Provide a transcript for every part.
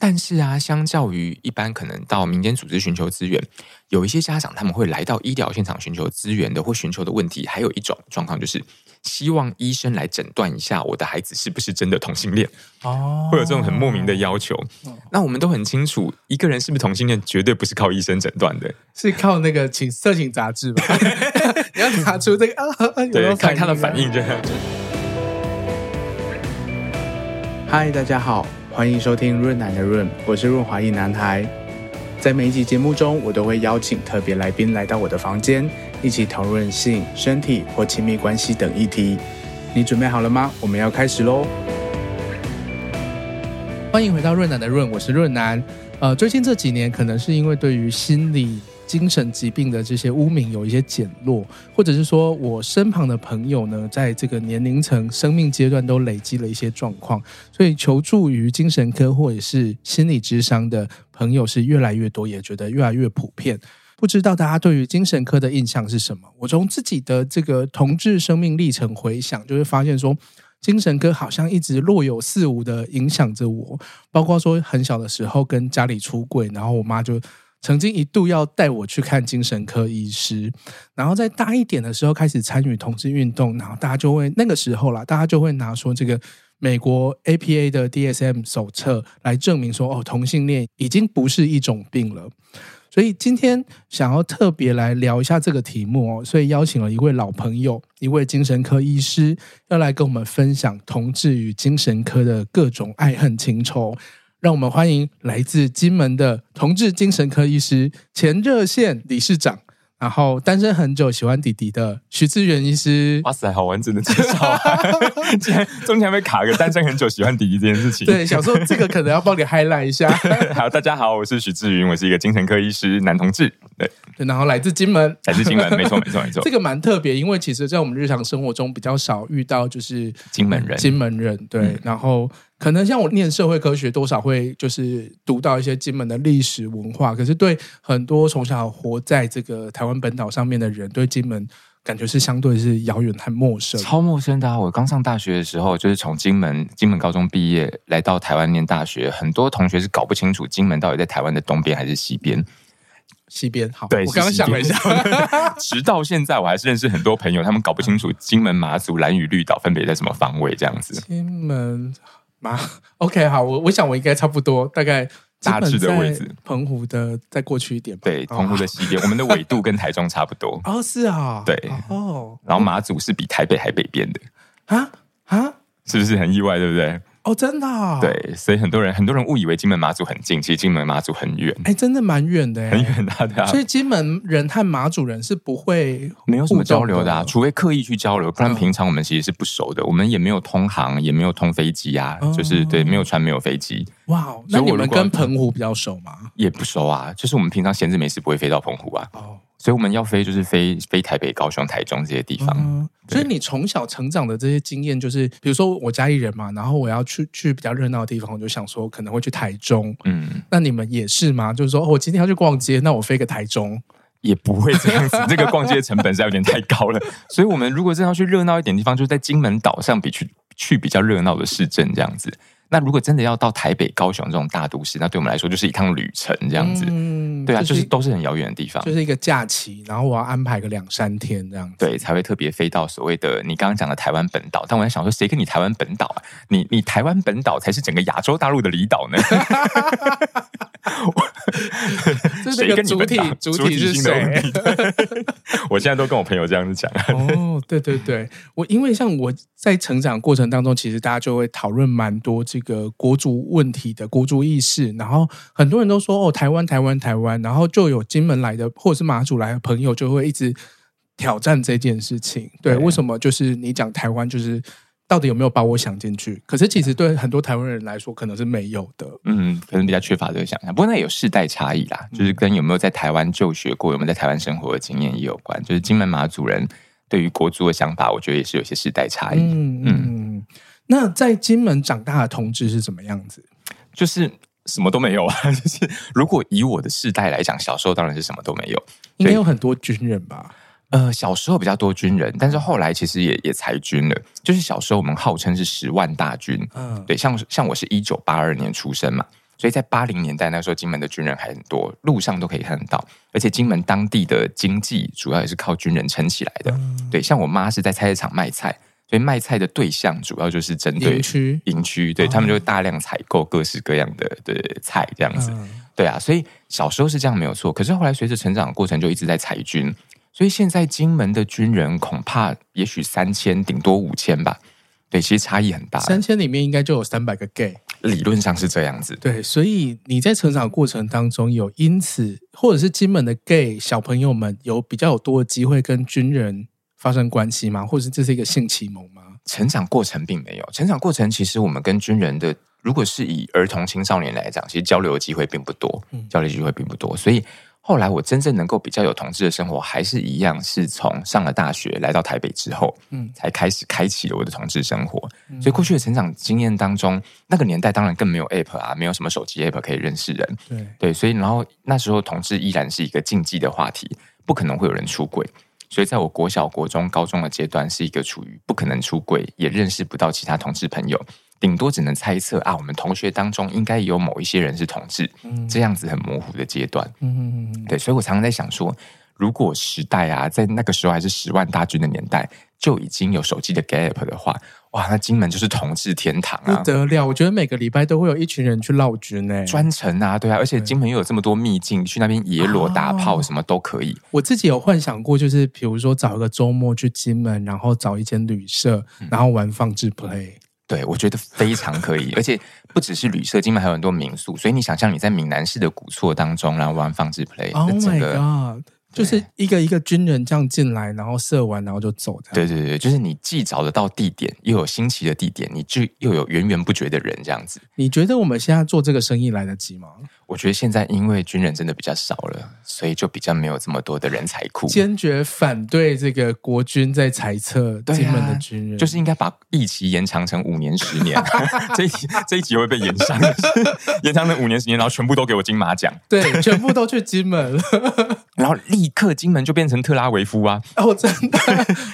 但是啊，相较于一般可能到民间组织寻求资源，有一些家长他们会来到医疗现场寻求资源的，或寻求的问题，还有一种状况就是希望医生来诊断一下我的孩子是不是真的同性恋哦，会有这种很莫名的要求。哦、那我们都很清楚，一个人是不是同性恋，绝对不是靠医生诊断的，是靠那个请色情杂志吧？你要查出这个啊，有对，看他的反应这样。嗨，大家好。欢迎收听润男的润，我是润滑一男孩。在每一集节目中，我都会邀请特别来宾来到我的房间，一起讨论性、身体或亲密关系等议题。你准备好了吗？我们要开始喽！欢迎回到润男的润，我是润男。呃，最近这几年，可能是因为对于心理。精神疾病的这些污名有一些减弱，或者是说我身旁的朋友呢，在这个年龄层、生命阶段都累积了一些状况，所以求助于精神科或者是心理咨商的朋友是越来越多，也觉得越来越普遍。不知道大家对于精神科的印象是什么？我从自己的这个同志生命历程回想，就会发现说，精神科好像一直若有似无的影响着我，包括说很小的时候跟家里出柜，然后我妈就。曾经一度要带我去看精神科医师，然后在大一点的时候开始参与同志运动，然后大家就会那个时候啦，大家就会拿说这个美国 APA 的 DSM 手册来证明说，哦，同性恋已经不是一种病了。所以今天想要特别来聊一下这个题目哦，所以邀请了一位老朋友，一位精神科医师，要来跟我们分享同志与精神科的各种爱恨情仇。让我们欢迎来自金门的同志精神科医师、前热线理事长，然后单身很久、喜欢弟弟的徐志远医师。哇塞，好完整的介绍啊！竟然中间还没卡个单身很久、喜欢弟弟这件事情。对，想说这个可能要帮你 highlight 一下。好，大家好，我是徐志云，我是一个精神科医师，男同志。对，对，然后来自金门，来自金门，没错，没错，没错。这个蛮特别，因为其实在我们日常生活中比较少遇到，就是金门人，金门人。对，嗯、然后。可能像我念社会科学，多少会就是读到一些金门的历史文化。可是对很多从小活在这个台湾本岛上面的人，对金门感觉是相对是遥远和陌生，超陌生的啊。我刚上大学的时候，就是从金门金门高中毕业来到台湾念大学，很多同学是搞不清楚金门到底在台湾的东边还是西边。西边好，对，我刚刚想了一下，直到现在我还是认识很多朋友，他们搞不清楚金门、马祖、蓝屿、绿岛分别在什么方位这样子。金门。妈，OK，好，我我想我应该差不多，大概大致的位置，澎湖的再过去一点吧。对，澎湖的西边，哦、我们的纬度跟台中差不多。哦，是啊，对，哦，然后马祖是比台北还北边的。啊啊，是不是很意外？对不对？哦，真的、哦，对，所以很多人很多人误以为金门马祖很近，其实金门马祖很远，哎，真的蛮远的，很远的，对啊。所以金门人和马祖人是不会没有什么交流的啊，除非刻意去交流，不然平常我们其实是不熟的，我们也没有通航，也没有通飞机啊，就是对，没有船，没有飞机。哇，那你们跟澎湖比较熟吗？也不熟啊，就是我们平常闲着没事不会飞到澎湖啊。哦。所以我们要飞，就是飞飞台北、高雄、台中这些地方。嗯、所以你从小成长的这些经验，就是比如说我家里人嘛，然后我要去去比较热闹的地方，我就想说可能会去台中。嗯，那你们也是吗？就是说，哦、我今天要去逛街，那我飞个台中也不会这样子。这个逛街成本是有点太高了。所以我们如果真要去热闹一点地方，就是在金门岛上比去去比较热闹的市镇这样子。那如果真的要到台北、高雄这种大都市，那对我们来说就是一趟旅程这样子。嗯，对啊，就是、就是都是很遥远的地方，就是一个假期，然后我要安排个两三天这样子，对，才会特别飞到所谓的你刚刚讲的台湾本岛。但我在想说，谁跟你台湾本岛啊？你你台湾本岛才是整个亚洲大陆的离岛呢？谁跟你主体主体是谁？我现在都跟我朋友这样子讲。哦，对对对，我因为像我在成长过程当中，其实大家就会讨论蛮多这个国足问题的国足意识，然后很多人都说哦，台湾台湾台湾，然后就有金门来的或者是马祖来的朋友就会一直挑战这件事情。对，对为什么就是你讲台湾就是？到底有没有把我想进去？可是其实对很多台湾人来说，可能是没有的。嗯，可能比较缺乏这个想象。不过那也有世代差异啦，就是跟有没有在台湾就学过，有没有在台湾生活的经验也有关。就是金门马祖人对于国足的想法，我觉得也是有些世代差异。嗯嗯。那在金门长大的同志是怎么样子？就是什么都没有啊。就是如果以我的世代来讲，小时候当然是什么都没有，应该有很多军人吧。呃，小时候比较多军人，但是后来其实也也裁军了。就是小时候我们号称是十万大军，嗯，对，像像我是一九八二年出生嘛，所以在八零年代那时候，金门的军人还很多，路上都可以看得到。而且金门当地的经济主要也是靠军人撑起来的。嗯、对，像我妈是在菜市场卖菜，所以卖菜的对象主要就是针对营区，营区，对、哦、他们就会大量采购各式各样的的菜这样子。嗯、对啊，所以小时候是这样没有错。可是后来随着成长的过程，就一直在裁军，所以现在金门的军人恐怕也许三千，顶多五千吧。对，其实差异很大。三千里面应该就有三百个 gay。理论上是这样子，对，所以你在成长过程当中有因此，或者是金门的 gay 小朋友们有比较有多的机会跟军人发生关系吗？或者是这是一个性启蒙吗？成长过程并没有，成长过程其实我们跟军人的，如果是以儿童青少年来讲，其实交流的机会并不多，交流机会并不多，所以。后来我真正能够比较有同志的生活，还是一样是从上了大学来到台北之后，嗯，才开始开启了我的同志生活。嗯、所以过去的成长经验当中，那个年代当然更没有 App 啊，没有什么手机 App 可以认识人，对对，所以然后那时候同志依然是一个禁忌的话题，不可能会有人出柜。所以在我国小、国中、高中的阶段，是一个处于不可能出柜，也认识不到其他同志朋友。顶多只能猜测啊，我们同学当中应该有某一些人是同志，嗯、这样子很模糊的阶段。嗯嗯对，所以我常常在想说，如果时代啊，在那个时候还是十万大军的年代，就已经有手机的 Gap 的话，哇，那金门就是同志天堂啊，不得了！我觉得每个礼拜都会有一群人去劳军呢，专程啊，对啊，而且金门又有这么多秘境，去那边野裸打炮什么都可以。我自己有幻想过，就是比如说找一个周末去金门，然后找一间旅社，然后玩放置 play。对，我觉得非常可以，而且不只是旅社，金门还有很多民宿，所以你想象你在闽南市的古厝当中，然后玩放置 play，哦 my god，就是一个一个军人这样进来，然后射完，然后就走。对对对，就是你既找得到地点，又有新奇的地点，你就又有源源不绝的人这样子。你觉得我们现在做这个生意来得及吗？我觉得现在因为军人真的比较少了，所以就比较没有这么多的人才库。坚决反对这个国军在裁撤金门的军人，啊，就是应该把役期延长成五年、十年。这一集这一集会被延长，延长成五年、十年，然后全部都给我金马奖。对，全部都去金门了，然后立刻金门就变成特拉维夫啊！哦，真的，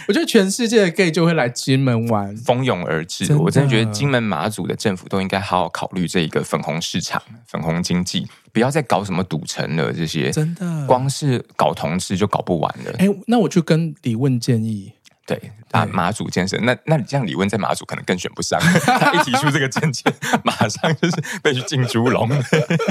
我觉得全世界的 gay 就会来金门玩，蜂拥而至。真我真的觉得金门马祖的政府都应该好好考虑这一个粉红市场、粉红经济。不要再搞什么赌城了，这些真的光是搞同事就搞不完了。哎，那我就跟李问建议。对，把马祖建设，那那你这样李问在马祖可能更选不上，他一提出这个证件，马上就是被去进猪笼。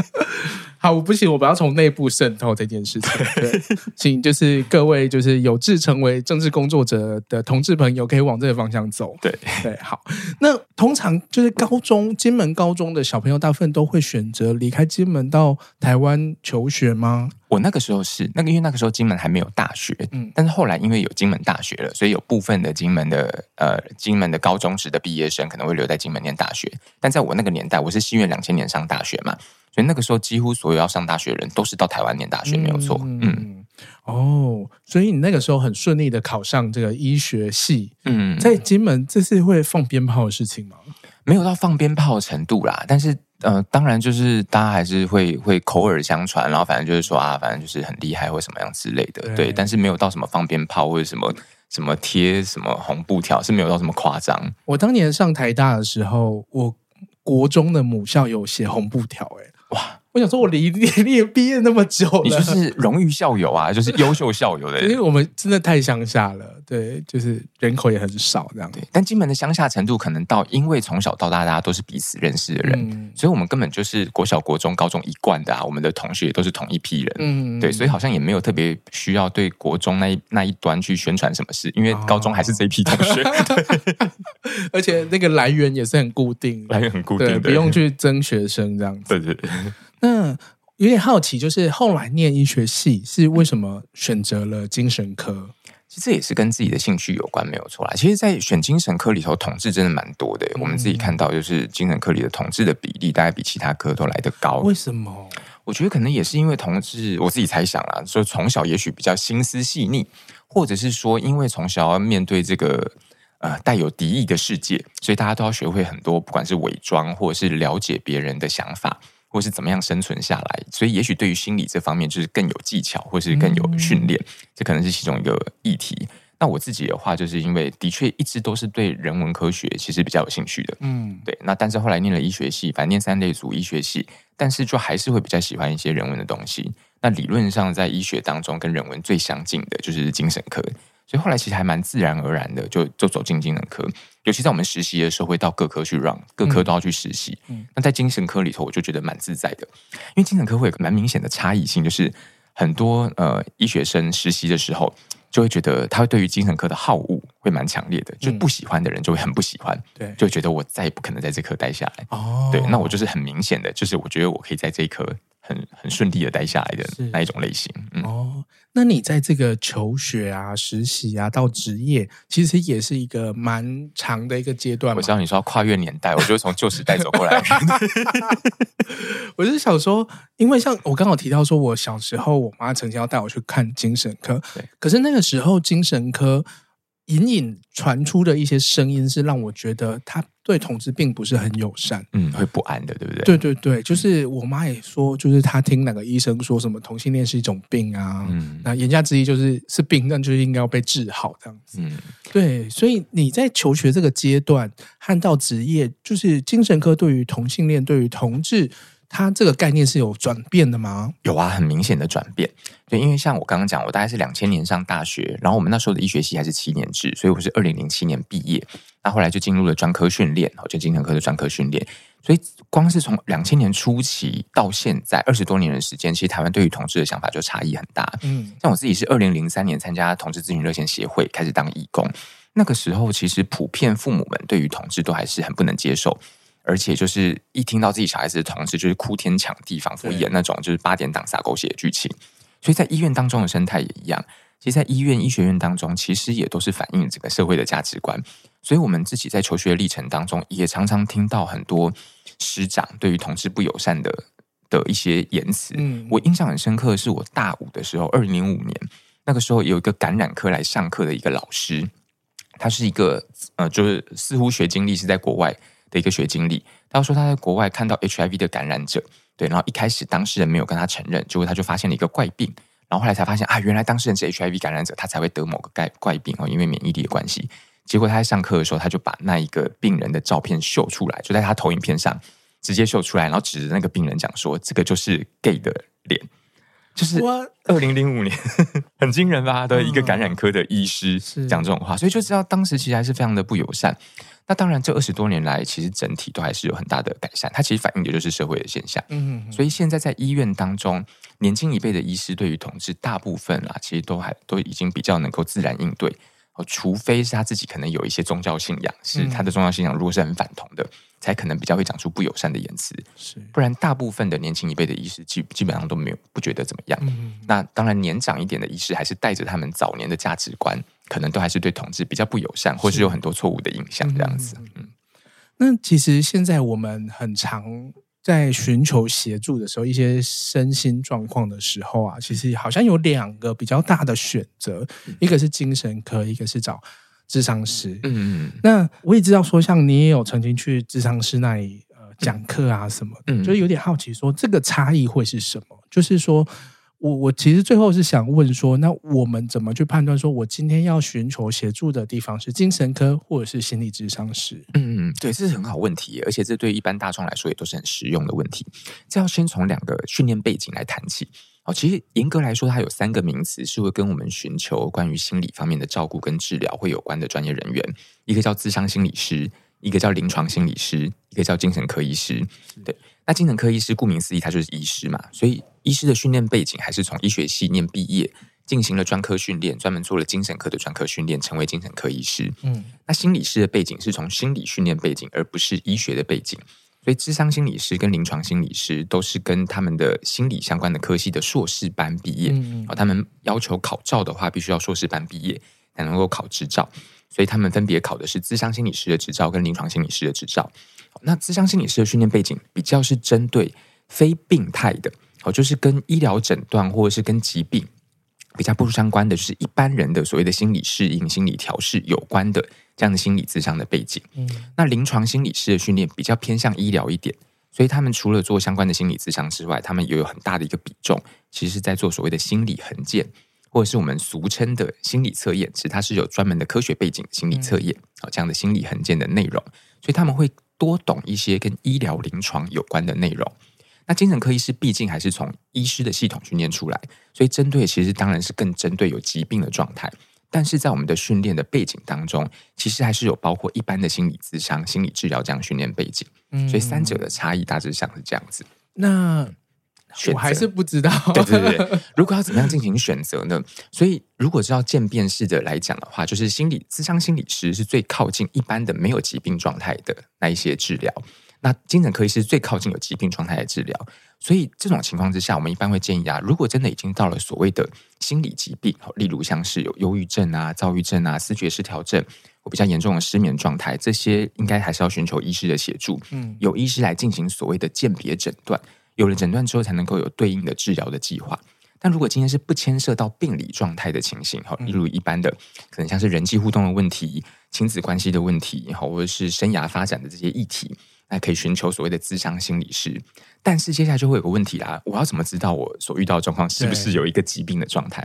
好，我不行，我不要从内部渗透这件事情。对，请就是各位就是有志成为政治工作者的同志朋友，可以往这个方向走。对对，好。那通常就是高中金门高中的小朋友，大部分都会选择离开金门到台湾求学吗？我那个时候是那个，因为那个时候金门还没有大学，嗯，但是后来因为有金门大学了，所以有部分的金门的呃金门的高中职的毕业生可能会留在金门念大学。但在我那个年代，我是西元两千年上大学嘛，所以那个时候几乎所有要上大学的人都是到台湾念大学，没有错。嗯，嗯哦，所以你那个时候很顺利的考上这个医学系，嗯，在金门这是会放鞭炮的事情吗？没有到放鞭炮的程度啦，但是。呃，当然就是大家还是会会口耳相传，然后反正就是说啊，反正就是很厉害或什么样之类的，对，对。但是没有到什么放鞭炮或者什么什么贴什么红布条，是没有到这么夸张。我当年上台大的时候，我国中的母校有写红布条，哎，哇。我想说，我离你 毕业那么久了，你就是荣誉校友啊，就是优秀校友的。因为我们真的太乡下了，对，就是人口也很少这样。对，但金门的乡下程度可能到，因为从小到大大家都是彼此认识的人，嗯、所以我们根本就是国小、国中、高中一贯的啊。我们的同学也都是同一批人，嗯，对，所以好像也没有特别需要对国中那一那一端去宣传什么事，因为高中还是这一批同学，哦、对而且那个来源也是很固定，来源很固定，对，不用去争学生这样子，对对对。那有点好奇，就是后来念医学系是为什么选择了精神科？其实这也是跟自己的兴趣有关，没有错啦。其实，在选精神科里头，同志真的蛮多的。嗯、我们自己看到，就是精神科里的同志的比例，大概比其他科都来得高。为什么？我觉得可能也是因为同志，我自己猜想啦，说从小也许比较心思细腻，或者是说，因为从小要面对这个呃带有敌意的世界，所以大家都要学会很多，不管是伪装，或者是了解别人的想法。或是怎么样生存下来，所以也许对于心理这方面就是更有技巧，或是更有训练，嗯、这可能是其中一个议题。那我自己的话，就是因为的确一直都是对人文科学其实比较有兴趣的，嗯，对。那但是后来念了医学系，反正念三类组医学系，但是就还是会比较喜欢一些人文的东西。那理论上在医学当中跟人文最相近的就是精神科，所以后来其实还蛮自然而然的就就走进精神科。尤其在我们实习的时候，会到各科去 run，各科都要去实习。嗯，那在精神科里头，我就觉得蛮自在的，因为精神科会有个蛮明显的差异性，就是很多呃医学生实习的时候。就会觉得他会对于精神科的好恶会蛮强烈的，就不喜欢的人就会很不喜欢，对、嗯，就觉得我再也不可能在这科待下来。哦，对，那我就是很明显的，就是我觉得我可以在这一科很很顺利的待下来的那一种类型。嗯、哦。那你在这个求学啊、实习啊到职业，其实也是一个蛮长的一个阶段。我知道你说要跨越年代，我就从旧时代走过来。我是想说，因为像我刚好提到说，我小时候我妈曾经要带我去看精神科，可是那个时候精神科。隐隐传出的一些声音是让我觉得他对同志并不是很友善，嗯，会不安的，对不对？对对对，就是我妈也说，就是她听哪个医生说什么同性恋是一种病啊，嗯，那言下之意就是是病，那就是应该要被治好这样子，嗯，对，所以你在求学这个阶段和到职业，就是精神科对于同性恋、对于同志。它这个概念是有转变的吗？有啊，很明显的转变。对，因为像我刚刚讲，我大概是两千年上大学，然后我们那时候的医学系还是七年制，所以我是二零零七年毕业。那后来就进入了专科训练，就精神科的专科训练。所以光是从两千年初期到现在二十多年的时间，其实台湾对于同志的想法就差异很大。嗯，像我自己是二零零三年参加同志咨询热线协会，开始当义工。那个时候，其实普遍父母们对于同志都还是很不能接受。而且就是一听到自己小孩子的同事，就是哭天抢地，仿佛演那种就是八点档撒狗血的剧情。所以在医院当中的生态也一样。其实，在医院医学院当中，其实也都是反映整个社会的价值观。所以我们自己在求学的历程当中，也常常听到很多师长对于同志不友善的的一些言辞。嗯，我印象很深刻的是，我大五的时候，二零零五年那个时候，有一个感染科来上课的一个老师，他是一个呃，就是似乎学经历是在国外。的一个学经历，他说他在国外看到 HIV 的感染者，对，然后一开始当事人没有跟他承认，结果他就发现了一个怪病，然后后来才发现啊，原来当事人是 HIV 感染者，他才会得某个怪怪病哦，因为免疫力的关系。结果他在上课的时候，他就把那一个病人的照片秀出来，就在他投影片上直接秀出来，然后指着那个病人讲说：“这个就是 gay 的脸。”就是二零零五年，很惊人吧？的一个感染科的医师讲这种话，所以就知道当时其实还是非常的不友善。那当然，这二十多年来，其实整体都还是有很大的改善。它其实反映的就是社会的现象。嗯，所以现在在医院当中，年轻一辈的医师对于同志，大部分啊，其实都还都已经比较能够自然应对。哦，除非是他自己可能有一些宗教信仰，是他的宗教信仰如果是很反同的，才可能比较会讲出不友善的言辞。是，不然大部分的年轻一辈的医师基基本上都没有不觉得怎么样。嗯，那当然，年长一点的医师还是带着他们早年的价值观。可能都还是对同志比较不友善，或是有很多错误的印象这样子。嗯，嗯，那其实现在我们很常在寻求协助的时候，一些身心状况的时候啊，其实好像有两个比较大的选择，一个是精神科，一个是找智商师。嗯嗯。那我也知道说，像你也有曾经去智商师那里呃讲课啊什么的，嗯，就有点好奇说这个差异会是什么？就是说。我我其实最后是想问说，那我们怎么去判断说，我今天要寻求协助的地方是精神科或者是心理咨商师？嗯嗯，对，这是很好问题，而且这对一般大众来说也都是很实用的问题。这要先从两个训练背景来谈起。哦，其实严格来说，它有三个名词是会跟我们寻求关于心理方面的照顾跟治疗会有关的专业人员，一个叫智商心理师，一个叫临床心理师，一个叫精神科医师。对。那精神科医师顾名思义，他就是医师嘛，所以医师的训练背景还是从医学系念毕业，进行了专科训练，专门做了精神科的专科训练，成为精神科医师。嗯，那心理师的背景是从心理训练背景，而不是医学的背景，所以智商心理师跟临床心理师都是跟他们的心理相关的科系的硕士班毕业。嗯，他们要求考照的话，必须要硕士班毕业才能够考执照，所以他们分别考的是智商心理师的执照跟临床心理师的执照。那咨商心理师的训练背景比较是针对非病态的，哦，就是跟医疗诊断或者是跟疾病比较不相关的，就是一般人的所谓的心理适应、心理调试有关的这样的心理咨商的背景。嗯，那临床心理师的训练比较偏向医疗一点，所以他们除了做相关的心理咨商之外，他们也有很大的一个比重，其实是在做所谓的心理横件，或者是我们俗称的心理测验，其实它是有专门的科学背景心理测验啊，这样的心理横件的内容，所以他们会多懂一些跟医疗临床有关的内容。那精神科医师毕竟还是从医师的系统训练出来，所以针对其实当然是更针对有疾病的状态。但是在我们的训练的背景当中，其实还是有包括一般的心理咨商、心理治疗这样训练背景。嗯，所以三者的差异大致上是这样子。那我还是不知道。对对对，如果要怎么样进行选择呢？所以如果是要渐变式的来讲的话，就是心理智商心理师是最靠近一般的没有疾病状态的那一些治疗。那精神科医师最靠近有疾病状态的治疗，所以这种情况之下，我们一般会建议啊，如果真的已经到了所谓的心理疾病，例如像是有忧郁症啊、躁郁症啊、思觉失调症，或比较严重的失眠状态，这些应该还是要寻求医师的协助，嗯，有医师来进行所谓的鉴别诊断，有了诊断之后，才能够有对应的治疗的计划。但如果今天是不牵涉到病理状态的情形，哈，例如一般的可能像是人际互动的问题、亲子关系的问题，或者是生涯发展的这些议题。那可以寻求所谓的咨商心理师，但是接下来就会有个问题啦，我要怎么知道我所遇到的状况是不是有一个疾病的状态？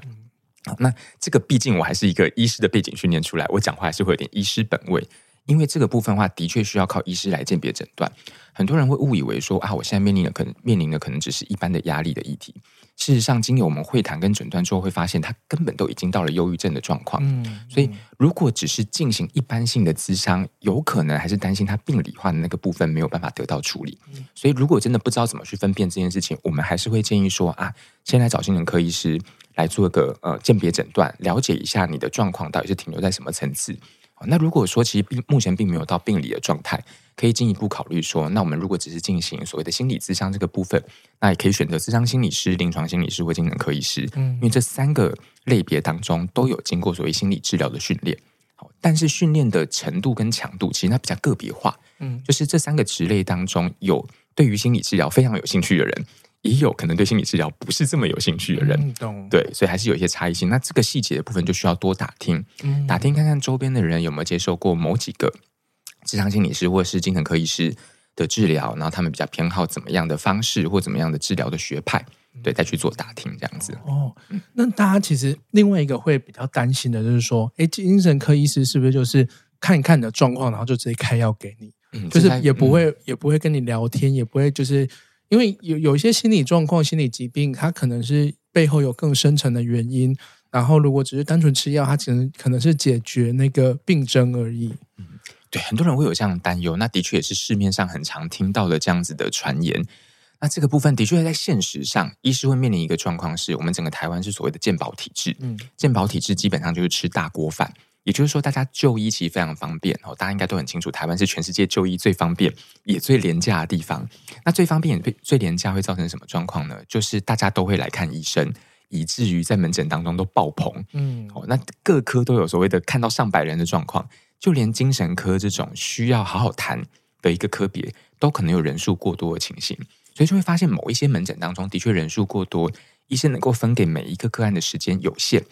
好，那这个毕竟我还是一个医师的背景训练出来，我讲话还是会有点医师本位。因为这个部分的话，的确需要靠医师来鉴别诊断。很多人会误以为说啊，我现在面临的可能面临的可能只是一般的压力的议题。事实上，经由我们会谈跟诊断之后，会发现他根本都已经到了忧郁症的状况。嗯，所以如果只是进行一般性的咨商，有可能还是担心他病理化的那个部分没有办法得到处理。所以，如果真的不知道怎么去分辨这件事情，我们还是会建议说啊，先来找精神科医师来做一个呃鉴别诊断，了解一下你的状况到底是停留在什么层次。那如果说其实并目前并没有到病理的状态，可以进一步考虑说，那我们如果只是进行所谓的心理咨商这个部分，那也可以选择咨商心理师、临床心理师或精神科医师，嗯，因为这三个类别当中都有经过所谓心理治疗的训练，好，但是训练的程度跟强度其实它比较个别化，嗯，就是这三个职类当中有对于心理治疗非常有兴趣的人。也有可能对心理治疗不是这么有兴趣的人，嗯、对，所以还是有一些差异性。那这个细节的部分就需要多打听，嗯、打听看看周边的人有没有接受过某几个智商心理师或是精神科医师的治疗，然后他们比较偏好怎么样的方式或怎么样的治疗的学派，对，再去做打听这样子。哦，那大家其实另外一个会比较担心的就是说，哎，精神科医师是不是就是看一看你的状况，然后就直接开药给你，嗯、就是也不会、嗯、也不会跟你聊天，也不会就是。因为有有一些心理状况、心理疾病，它可能是背后有更深层的原因。然后，如果只是单纯吃药，它只能可能是解决那个病症而已。嗯，对，很多人会有这样的担忧。那的确也是市面上很常听到的这样子的传言。那这个部分的确在现实上，医师会面临一个状况是，我们整个台湾是所谓的健保体制。嗯，健保体制基本上就是吃大锅饭。也就是说，大家就医其实非常方便哦。大家应该都很清楚，台湾是全世界就医最方便也最廉价的地方。那最方便也最最廉价会造成什么状况呢？就是大家都会来看医生，以至于在门诊当中都爆棚。嗯，哦，那各科都有所谓的看到上百人的状况，就连精神科这种需要好好谈的一个科别，都可能有人数过多的情形。所以就会发现，某一些门诊当中的确人数过多，医生能够分给每一个个案的时间有限。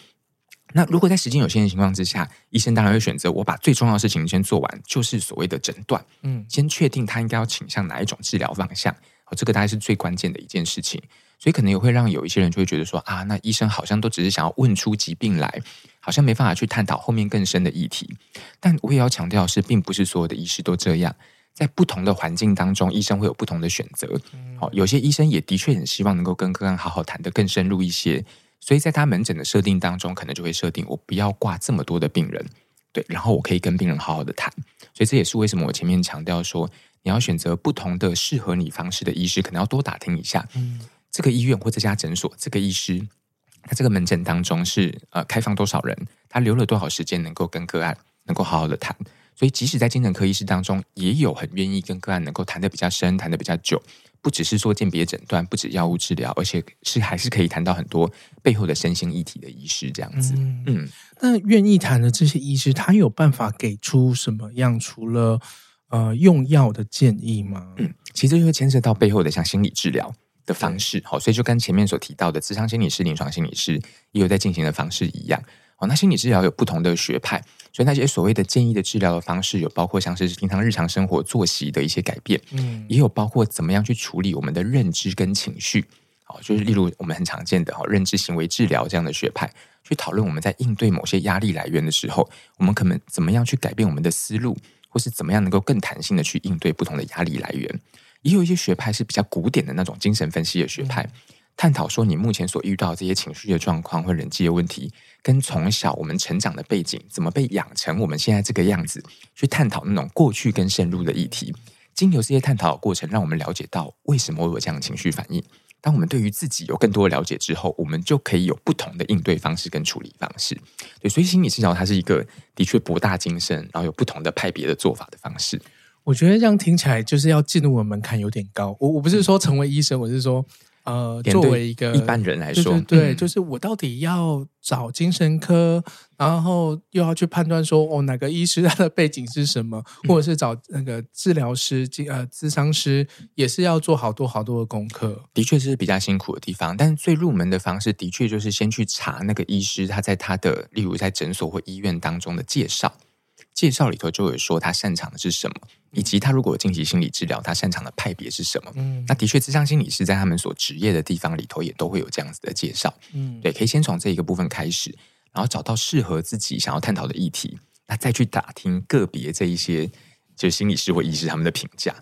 那如果在时间有限的情况之下，医生当然会选择我把最重要的事情先做完，就是所谓的诊断，嗯，先确定他应该要倾向哪一种治疗方向，哦，这个大概是最关键的一件事情，所以可能也会让有一些人就会觉得说啊，那医生好像都只是想要问出疾病来，好像没办法去探讨后面更深的议题。但我也要强调的是，并不是所有的医师都这样，在不同的环境当中，医生会有不同的选择。好，有些医生也的确很希望能够跟个案好好谈得更深入一些。所以在他门诊的设定当中，可能就会设定我不要挂这么多的病人，对，然后我可以跟病人好好的谈。所以这也是为什么我前面强调说，你要选择不同的适合你方式的医师，可能要多打听一下，嗯，这个医院或这家诊所，这个医师，他这个门诊当中是呃开放多少人，他留了多少时间能够跟个案能够好好的谈。所以即使在精神科医师当中，也有很愿意跟个案能够谈的比较深，谈的比较久。不只是做鉴别诊断，不止药物治疗，而且是还是可以谈到很多背后的身心一体的医师这样子。嗯，嗯，那愿意谈的这些医师，他有办法给出什么样除了呃用药的建议吗？嗯，其实就会牵涉到背后的像心理治疗的方式。好，所以就跟前面所提到的智商心理师、临床心理师也有在进行的方式一样。哦，那心理治疗有不同的学派，所以那些所谓的建议的治疗的方式，有包括像是平常日常生活作息的一些改变，嗯，也有包括怎么样去处理我们的认知跟情绪，哦，就是例如我们很常见的哈认知行为治疗这样的学派，去讨论我们在应对某些压力来源的时候，我们可能怎么样去改变我们的思路，或是怎么样能够更弹性的去应对不同的压力来源。也有一些学派是比较古典的那种精神分析的学派，探讨说你目前所遇到这些情绪的状况或人际的问题，跟从小我们成长的背景怎么被养成我们现在这个样子，去探讨那种过去跟深入的议题。经由这些探讨的过程，让我们了解到为什么会有这样的情绪反应。当我们对于自己有更多的了解之后，我们就可以有不同的应对方式跟处理方式。对，所以心理治疗它是一个的确博大精深，然后有不同的派别的做法的方式。我觉得这样听起来就是要进入的门槛有点高。我我不是说成为医生，我是说。呃，作为一个一般人来说，对，对，对，嗯、就是我到底要找精神科，然后又要去判断说，哦，哪个医师 他的背景是什么，或者是找那个治疗师、呃，咨商师，也是要做好多好多的功课。的确是比较辛苦的地方，但是最入门的方式，的确就是先去查那个医师他在他的，例如在诊所或医院当中的介绍。介绍里头就有说他擅长的是什么，以及他如果进行心理治疗，他擅长的派别是什么。嗯，那的确，智商心理师在他们所职业的地方里头也都会有这样子的介绍。嗯，对，可以先从这一个部分开始，然后找到适合自己想要探讨的议题，那再去打听个别这一些就是心理师或医师他们的评价，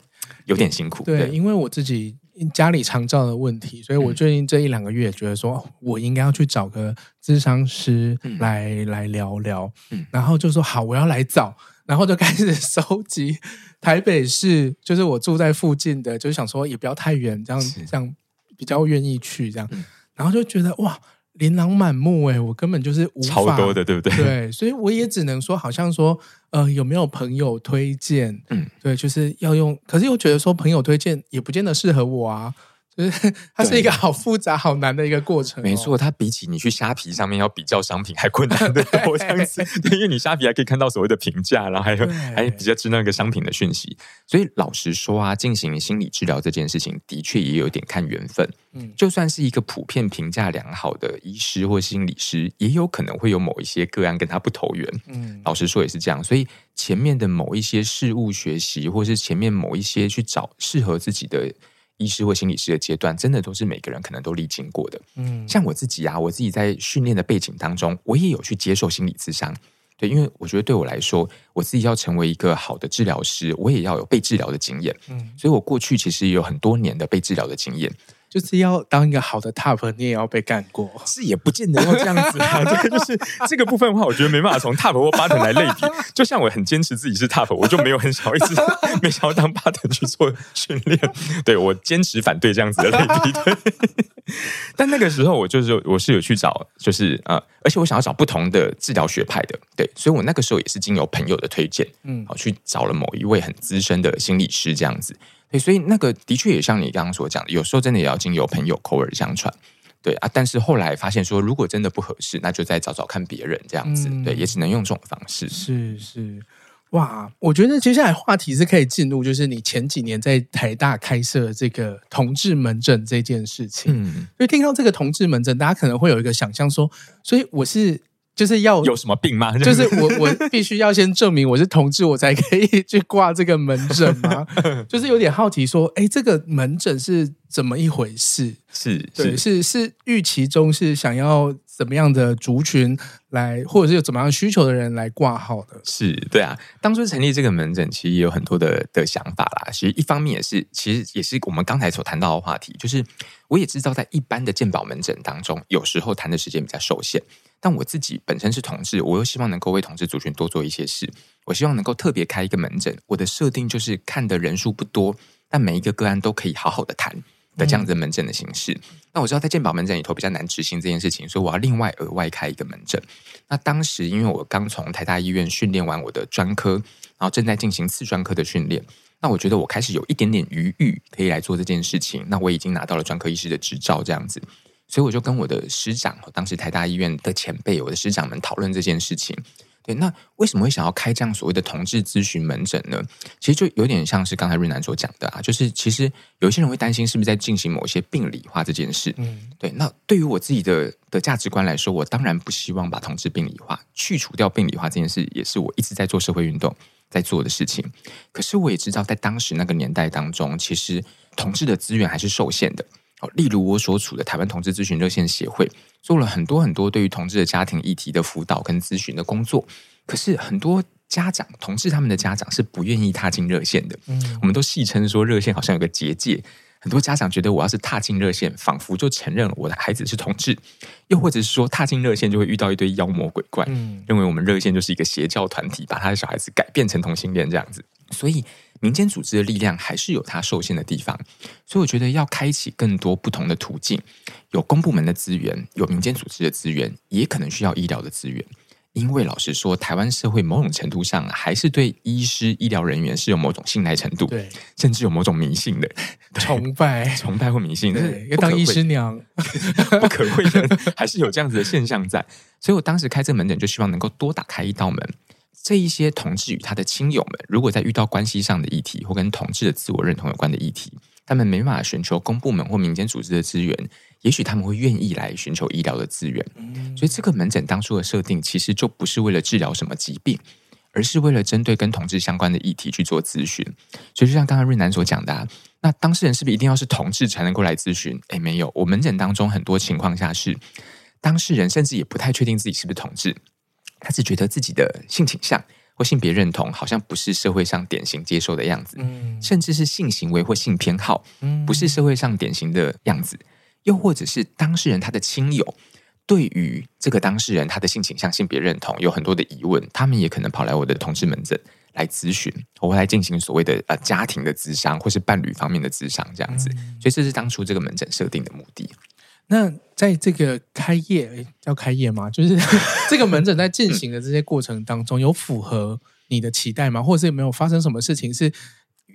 有点辛苦。对，对，因为我自己。家里常照的问题，所以我最近这一两个月觉得说，我应该要去找个咨商师来、嗯、来聊聊，嗯、然后就说好，我要来找，然后就开始收集台北市，就是我住在附近的，就是想说也不要太远，这样是。这样比较愿意去这样，嗯、然后就觉得哇。琳琅满目哎，我根本就是无法超多的，对不对？对，所以我也只能说，好像说，呃，有没有朋友推荐？嗯，对，就是要用，可是又觉得说，朋友推荐也不见得适合我啊。就 是它是一个好复杂、好难的一个过程、哦。没错，它比起你去虾皮上面要比较商品还困难的多，这样子。对，因为你虾皮还可以看到所谓的评价，然后还有对还比较知道一个商品的讯息。所以老实说啊，进行心理治疗这件事情的确也有点看缘分。嗯，就算是一个普遍评价良好的医师或心理师，也有可能会有某一些个案跟他不投缘。嗯，老实说也是这样。所以前面的某一些事物学习，或是前面某一些去找适合自己的。医师或心理师的阶段，真的都是每个人可能都历经过的。嗯，像我自己啊，我自己在训练的背景当中，我也有去接受心理咨商。对，因为我觉得对我来说，我自己要成为一个好的治疗师，我也要有被治疗的经验。嗯，所以我过去其实也有很多年的被治疗的经验。就是要当一个好的 top，你也要被干过，是也不见得要这样子啊。对，就是这个部分的话，我觉得没办法从 top 或 bottom 来类比。就像我很坚持自己是 top，我就没有很想一直 没想要当 bottom 去做训练。对，我坚持反对这样子的类比。对，但那个时候我就是我是有去找，就是呃，而且我想要找不同的治疗学派的。对，所以我那个时候也是经由朋友的推荐，嗯，好去找了某一位很资深的心理师这样子。所以那个的确也像你刚刚所讲的，有时候真的也要经由朋友口耳相传，对啊。但是后来发现说，如果真的不合适，那就再找找看别人这样子，嗯、对，也只能用这种方式。是是，哇，我觉得接下来话题是可以进入，就是你前几年在台大开设这个同志门诊这件事情。嗯，所以听到这个同志门诊，大家可能会有一个想象说，所以我是。就是要有什么病吗？就是我我必须要先证明我是同志，我才可以去挂这个门诊吗？就是有点好奇，说，哎，这个门诊是怎么一回事？是，对，是是预期中是想要怎么样的族群来，或者是有怎么样需求的人来挂号的？是对啊。当初成立这个门诊，其实也有很多的的想法啦。其实一方面也是，其实也是我们刚才所谈到的话题，就是我也知道，在一般的健保门诊当中，有时候谈的时间比较受限。但我自己本身是同志，我又希望能够为同志族群多做一些事。我希望能够特别开一个门诊，我的设定就是看的人数不多，但每一个个案都可以好好的谈的这样子门诊的形式。嗯、那我知道在健保门诊里头比较难执行这件事情，所以我要另外额外开一个门诊。那当时因为我刚从台大医院训练完我的专科，然后正在进行次专科的训练，那我觉得我开始有一点点余裕可以来做这件事情。那我已经拿到了专科医师的执照，这样子。所以我就跟我的师长，当时台大医院的前辈，我的师长们讨论这件事情。对，那为什么会想要开这样所谓的同志咨询门诊呢？其实就有点像是刚才瑞南所讲的啊，就是其实有一些人会担心是不是在进行某些病理化这件事。嗯，对。那对于我自己的的价值观来说，我当然不希望把同志病理化，去除掉病理化这件事，也是我一直在做社会运动在做的事情。可是我也知道，在当时那个年代当中，其实同志的资源还是受限的。哦，例如我所处的台湾同志咨询热线协会，做了很多很多对于同志的家庭议题的辅导跟咨询的工作。可是很多家长，同志他们的家长是不愿意踏进热线的。嗯，我们都戏称说热线好像有个结界。很多家长觉得，我要是踏进热线，仿佛就承认了我的孩子是同志，又或者是说，踏进热线就会遇到一堆妖魔鬼怪，嗯，认为我们热线就是一个邪教团体，把他的小孩子改变成同性恋这样子。所以，民间组织的力量还是有它受限的地方。所以，我觉得要开启更多不同的途径，有公部门的资源，有民间组织的资源，也可能需要医疗的资源。因为老实说，台湾社会某种程度上还是对医师、医疗人员是有某种信赖程度，对，甚至有某种迷信的崇拜、崇拜或迷信。对，要当医师娘不可讳的，还是有这样子的现象在。所以我当时开这个门诊，就希望能够多打开一道门。这一些同志与他的亲友们，如果在遇到关系上的议题，或跟同志的自我认同有关的议题，他们没办法寻求公部门或民间组织的资源。也许他们会愿意来寻求医疗的资源，所以这个门诊当初的设定其实就不是为了治疗什么疾病，而是为了针对跟同志相关的议题去做咨询。所以就像刚刚瑞南所讲的啊，那当事人是不是一定要是同志才能够来咨询？诶，没有，我门诊当中很多情况下是当事人甚至也不太确定自己是不是同志，他只觉得自己的性倾向或性别认同好像不是社会上典型接受的样子，甚至是性行为或性偏好，不是社会上典型的样子。又或者是当事人他的亲友对于这个当事人他的性倾向、性别认同有很多的疑问，他们也可能跑来我的同志门诊来咨询，我会来进行所谓的呃家庭的咨商或是伴侣方面的咨商这样子。所以这是当初这个门诊设定的目的。那在这个开业要开业吗？就是 这个门诊在进行的这些过程当中，有符合你的期待吗？或者是有没有发生什么事情是？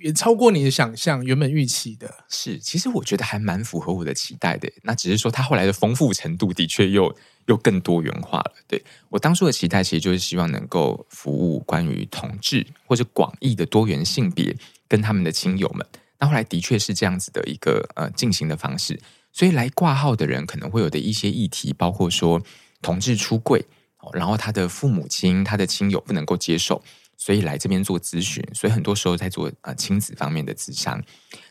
也超过你的想象，原本预期的是，其实我觉得还蛮符合我的期待的。那只是说，他后来的丰富程度的确又又更多元化了。对，我当初的期待，其实就是希望能够服务关于同志或者广义的多元性别跟他们的亲友们。那后来的确是这样子的一个呃进行的方式。所以来挂号的人可能会有的一些议题，包括说同志出柜，然后他的父母亲、他的亲友不能够接受。所以来这边做咨询，所以很多时候在做呃亲子方面的咨商。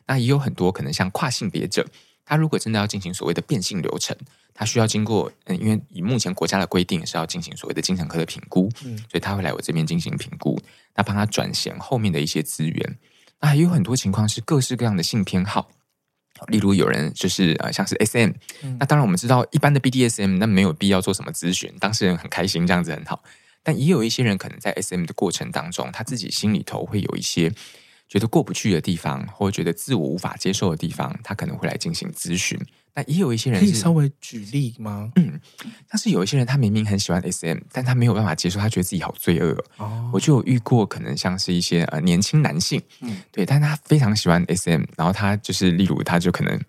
那也有很多可能像跨性别者，他如果真的要进行所谓的变性流程，他需要经过嗯，因为以目前国家的规定是要进行所谓的精神科的评估，嗯，所以他会来我这边进行评估，那帮他转衔后面的一些资源。那还有很多情况是各式各样的性偏好，例如有人就是呃像是 SM，嗯，那当然我们知道一般的 BDSM 那没有必要做什么咨询，当事人很开心这样子很好。但也有一些人可能在 SM 的过程当中，他自己心里头会有一些觉得过不去的地方，或者觉得自我无法接受的地方，他可能会来进行咨询。那也有一些人可以稍微举例吗？嗯，但是有一些人他明明很喜欢 SM，但他没有办法接受，他觉得自己好罪恶哦。我就有遇过，可能像是一些呃年轻男性，嗯，对，但他非常喜欢 SM，然后他就是例如他就可能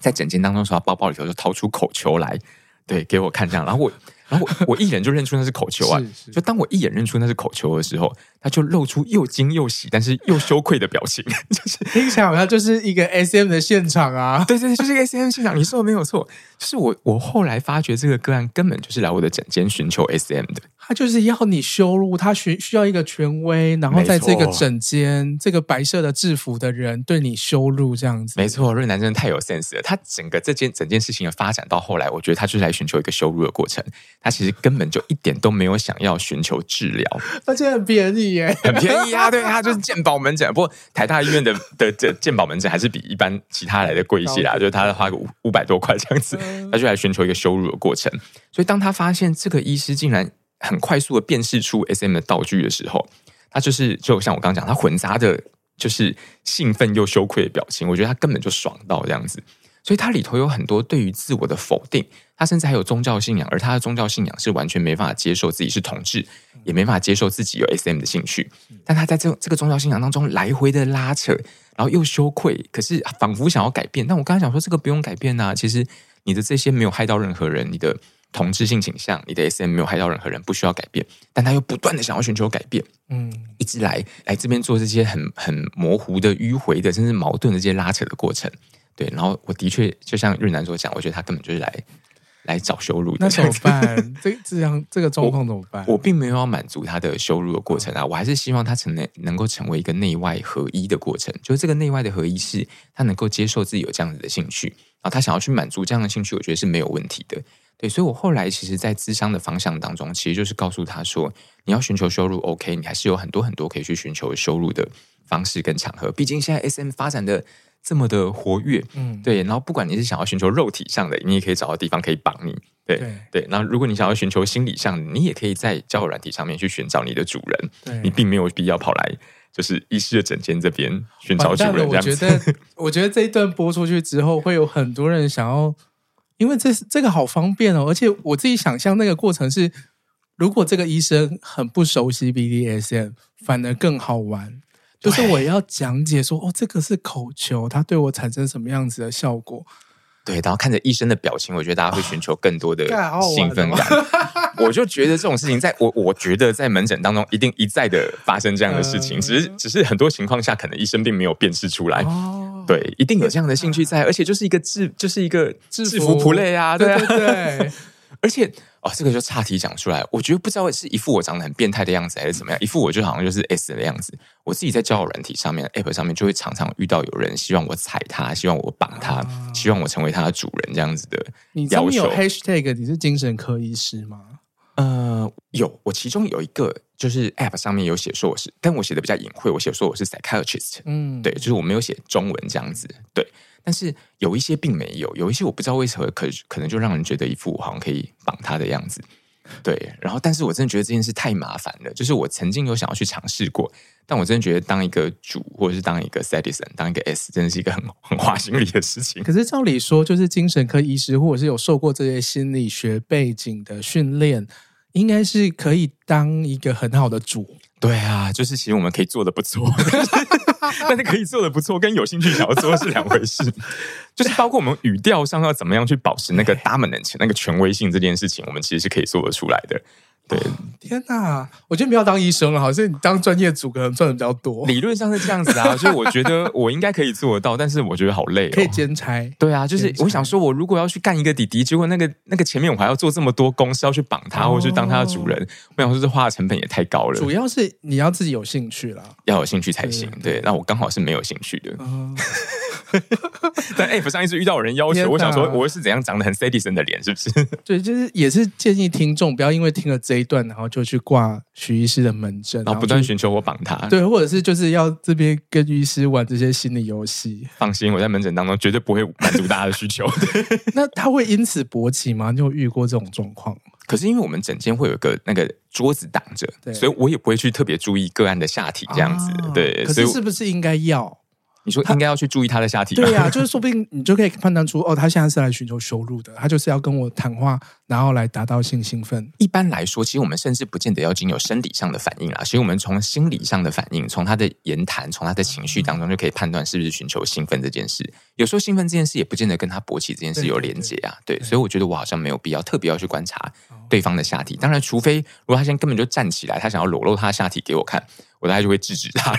在整间当中说，他包包里头就掏出口球来，对，给我看这样，然后我。然后我我一眼就认出那是口球啊！就当我一眼认出那是口球的时候，他就露出又惊又喜，但是又羞愧的表情，就是听起来好像就是一个 SM 的现场啊！对对，就是一个 SM 现场。你说的没有错，就是我我后来发觉这个个案根本就是来我的诊间寻求 SM 的。他就是要你羞辱他，需需要一个权威，然后在这个诊间，这个白色的制服的人对你羞辱这样子。没错，瑞南真的太有 sense 了。他整个这件整件事情的发展到后来，我觉得他就是来寻求一个羞辱的过程。他其实根本就一点都没有想要寻求治疗，而且很便宜耶，很便宜啊！对，他就是健保门诊。不过台大医院的的这健保门诊还是比一般其他来的贵一些啦，就是他花个五五百多块这样子，他就来寻求一个羞辱的过程。所以当他发现这个医师竟然。很快速的辨识出 SM 的道具的时候，他就是就像我刚刚讲，他混杂的就是兴奋又羞愧的表情。我觉得他根本就爽到这样子，所以它里头有很多对于自我的否定，他甚至还有宗教信仰，而他的宗教信仰是完全没办法接受自己是同志，也没办法接受自己有 SM 的兴趣。但他在这这个宗教信仰当中来回的拉扯，然后又羞愧，可是仿佛想要改变。但我刚才讲说，这个不用改变呐，其实你的这些没有害到任何人，你的。同质性倾向，你的 SM 没有害到任何人，不需要改变，但他又不断的想要寻求改变，嗯，一直来来这边做这些很很模糊的迂回的，甚至矛盾的这些拉扯的过程，对，然后我的确就像润南所讲，我觉得他根本就是来来找收入的。那怎么办？这这样这个状况怎么办？我，我并没有要满足他的收入的过程啊，我还是希望他成能能够成为一个内外合一的过程。就是这个内外的合一，是他能够接受自己有这样子的兴趣，然后他想要去满足这样的兴趣，我觉得是没有问题的。对，所以我后来其实，在咨商的方向当中，其实就是告诉他说，你要寻求收入，OK，你还是有很多很多可以去寻求收入的方式跟场合。毕竟现在 SM 发展的这么的活跃，嗯，对。然后不管你是想要寻求肉体上的，你也可以找到地方可以绑你，对对，对。然后如果你想要寻求心理上的，你也可以在交友软体上面去寻找你的主人。对，你并没有必要跑来就是医师的诊间这边寻找主人。我觉得，我觉得这一段播出去之后，会有很多人想要。因为这是这个好方便哦，而且我自己想象那个过程是，如果这个医生很不熟悉 BDSM，反而更好玩。就是我要讲解说，哦，这个是口球，它对我产生什么样子的效果？对，然后看着医生的表情，我觉得大家会寻求更多的兴奋感。我就觉得这种事情在，在我我觉得在门诊当中一定一再的发生这样的事情，只是只是很多情况下，可能医生并没有辨识出来。哦对，一定有这样的兴趣在，而且就是一个制，就是一个制服 play 啊，对对对。而且哦，这个就岔题讲出来，我觉得不知道是一副我长得很变态的样子，还是怎么样，一副我就好像就是 S 的样子。我自己在交友软体上面 App 上面，就会常常遇到有人希望我踩他，希望我绑他，啊、希望我成为他的主人这样子的要求。你有 Hashtag，你是精神科医师吗？呃，有，我其中有一个就是 App 上面有写说我是，但我写的比较隐晦，我写说我是 Psychiatrist，嗯，对，就是我没有写中文这样子，对，但是有一些并没有，有一些我不知道为什么，可可能就让人觉得一副好像可以绑他的样子。对，然后，但是我真的觉得这件事太麻烦了。就是我曾经有想要去尝试过，但我真的觉得当一个主，或者是当一个 citizen，当一个 S，真的是一个很很花心力的事情。可是照理说，就是精神科医师，或者是有受过这些心理学背景的训练，应该是可以当一个很好的主。对啊，就是其实我们可以做的不错。但是可以做的不错，跟有兴趣想要做是两回事。就是包括我们语调上要怎么样去保持那个 dominant 那个权威性这件事情，我们其实是可以做得出来的。对，天哪！我觉得不要当医生了，好像你当专业组可能赚的比较多。理论上是这样子啊，所以我觉得我应该可以做得到，但是我觉得好累哦。可以兼差。对啊，就是我想说，我如果要去干一个弟弟，结果那个那个前面我还要做这么多公司要去绑他，或者是当他的主人，我想说这花的成本也太高了。主要是你要自己有兴趣啦，要有兴趣才行。对，那我刚好是没有兴趣的。在 App 上一直遇到有人要求，我想说我是怎样长得很 citizen 的脸，是不是？对，就是也是建议听众不要因为听了这一段，然后就去挂徐医师的门诊，然后不断寻求我绑他。对，或者是就是要这边跟医师玩这些心理游戏。放心，我在门诊当中绝对不会满足大家的需求。那他会因此勃起吗？你有遇过这种状况？可是因为我们整间会有一个那个桌子挡着，对所以我也不会去特别注意个案的下体这样子。啊、对，可是是不是应该要？你说应该要去注意他的下体，对呀、啊，就是说不定你就可以判断出，哦，他现在是来寻求收入的，他就是要跟我谈话，然后来达到性兴奋。一般来说，其实我们甚至不见得要经有生理上的反应啦，所以我们从心理上的反应，从他的言谈，从他的情绪当中，就可以判断是不是寻求兴奋这件事。有时候兴奋这件事也不见得跟他勃起这件事有连结啊，对，对，对，对，所以我觉得我好像没有必要特别要去观察对方的下体。当然，除非如果他现在根本就站起来，他想要裸露他的下体给我看。我大概就会制止他了，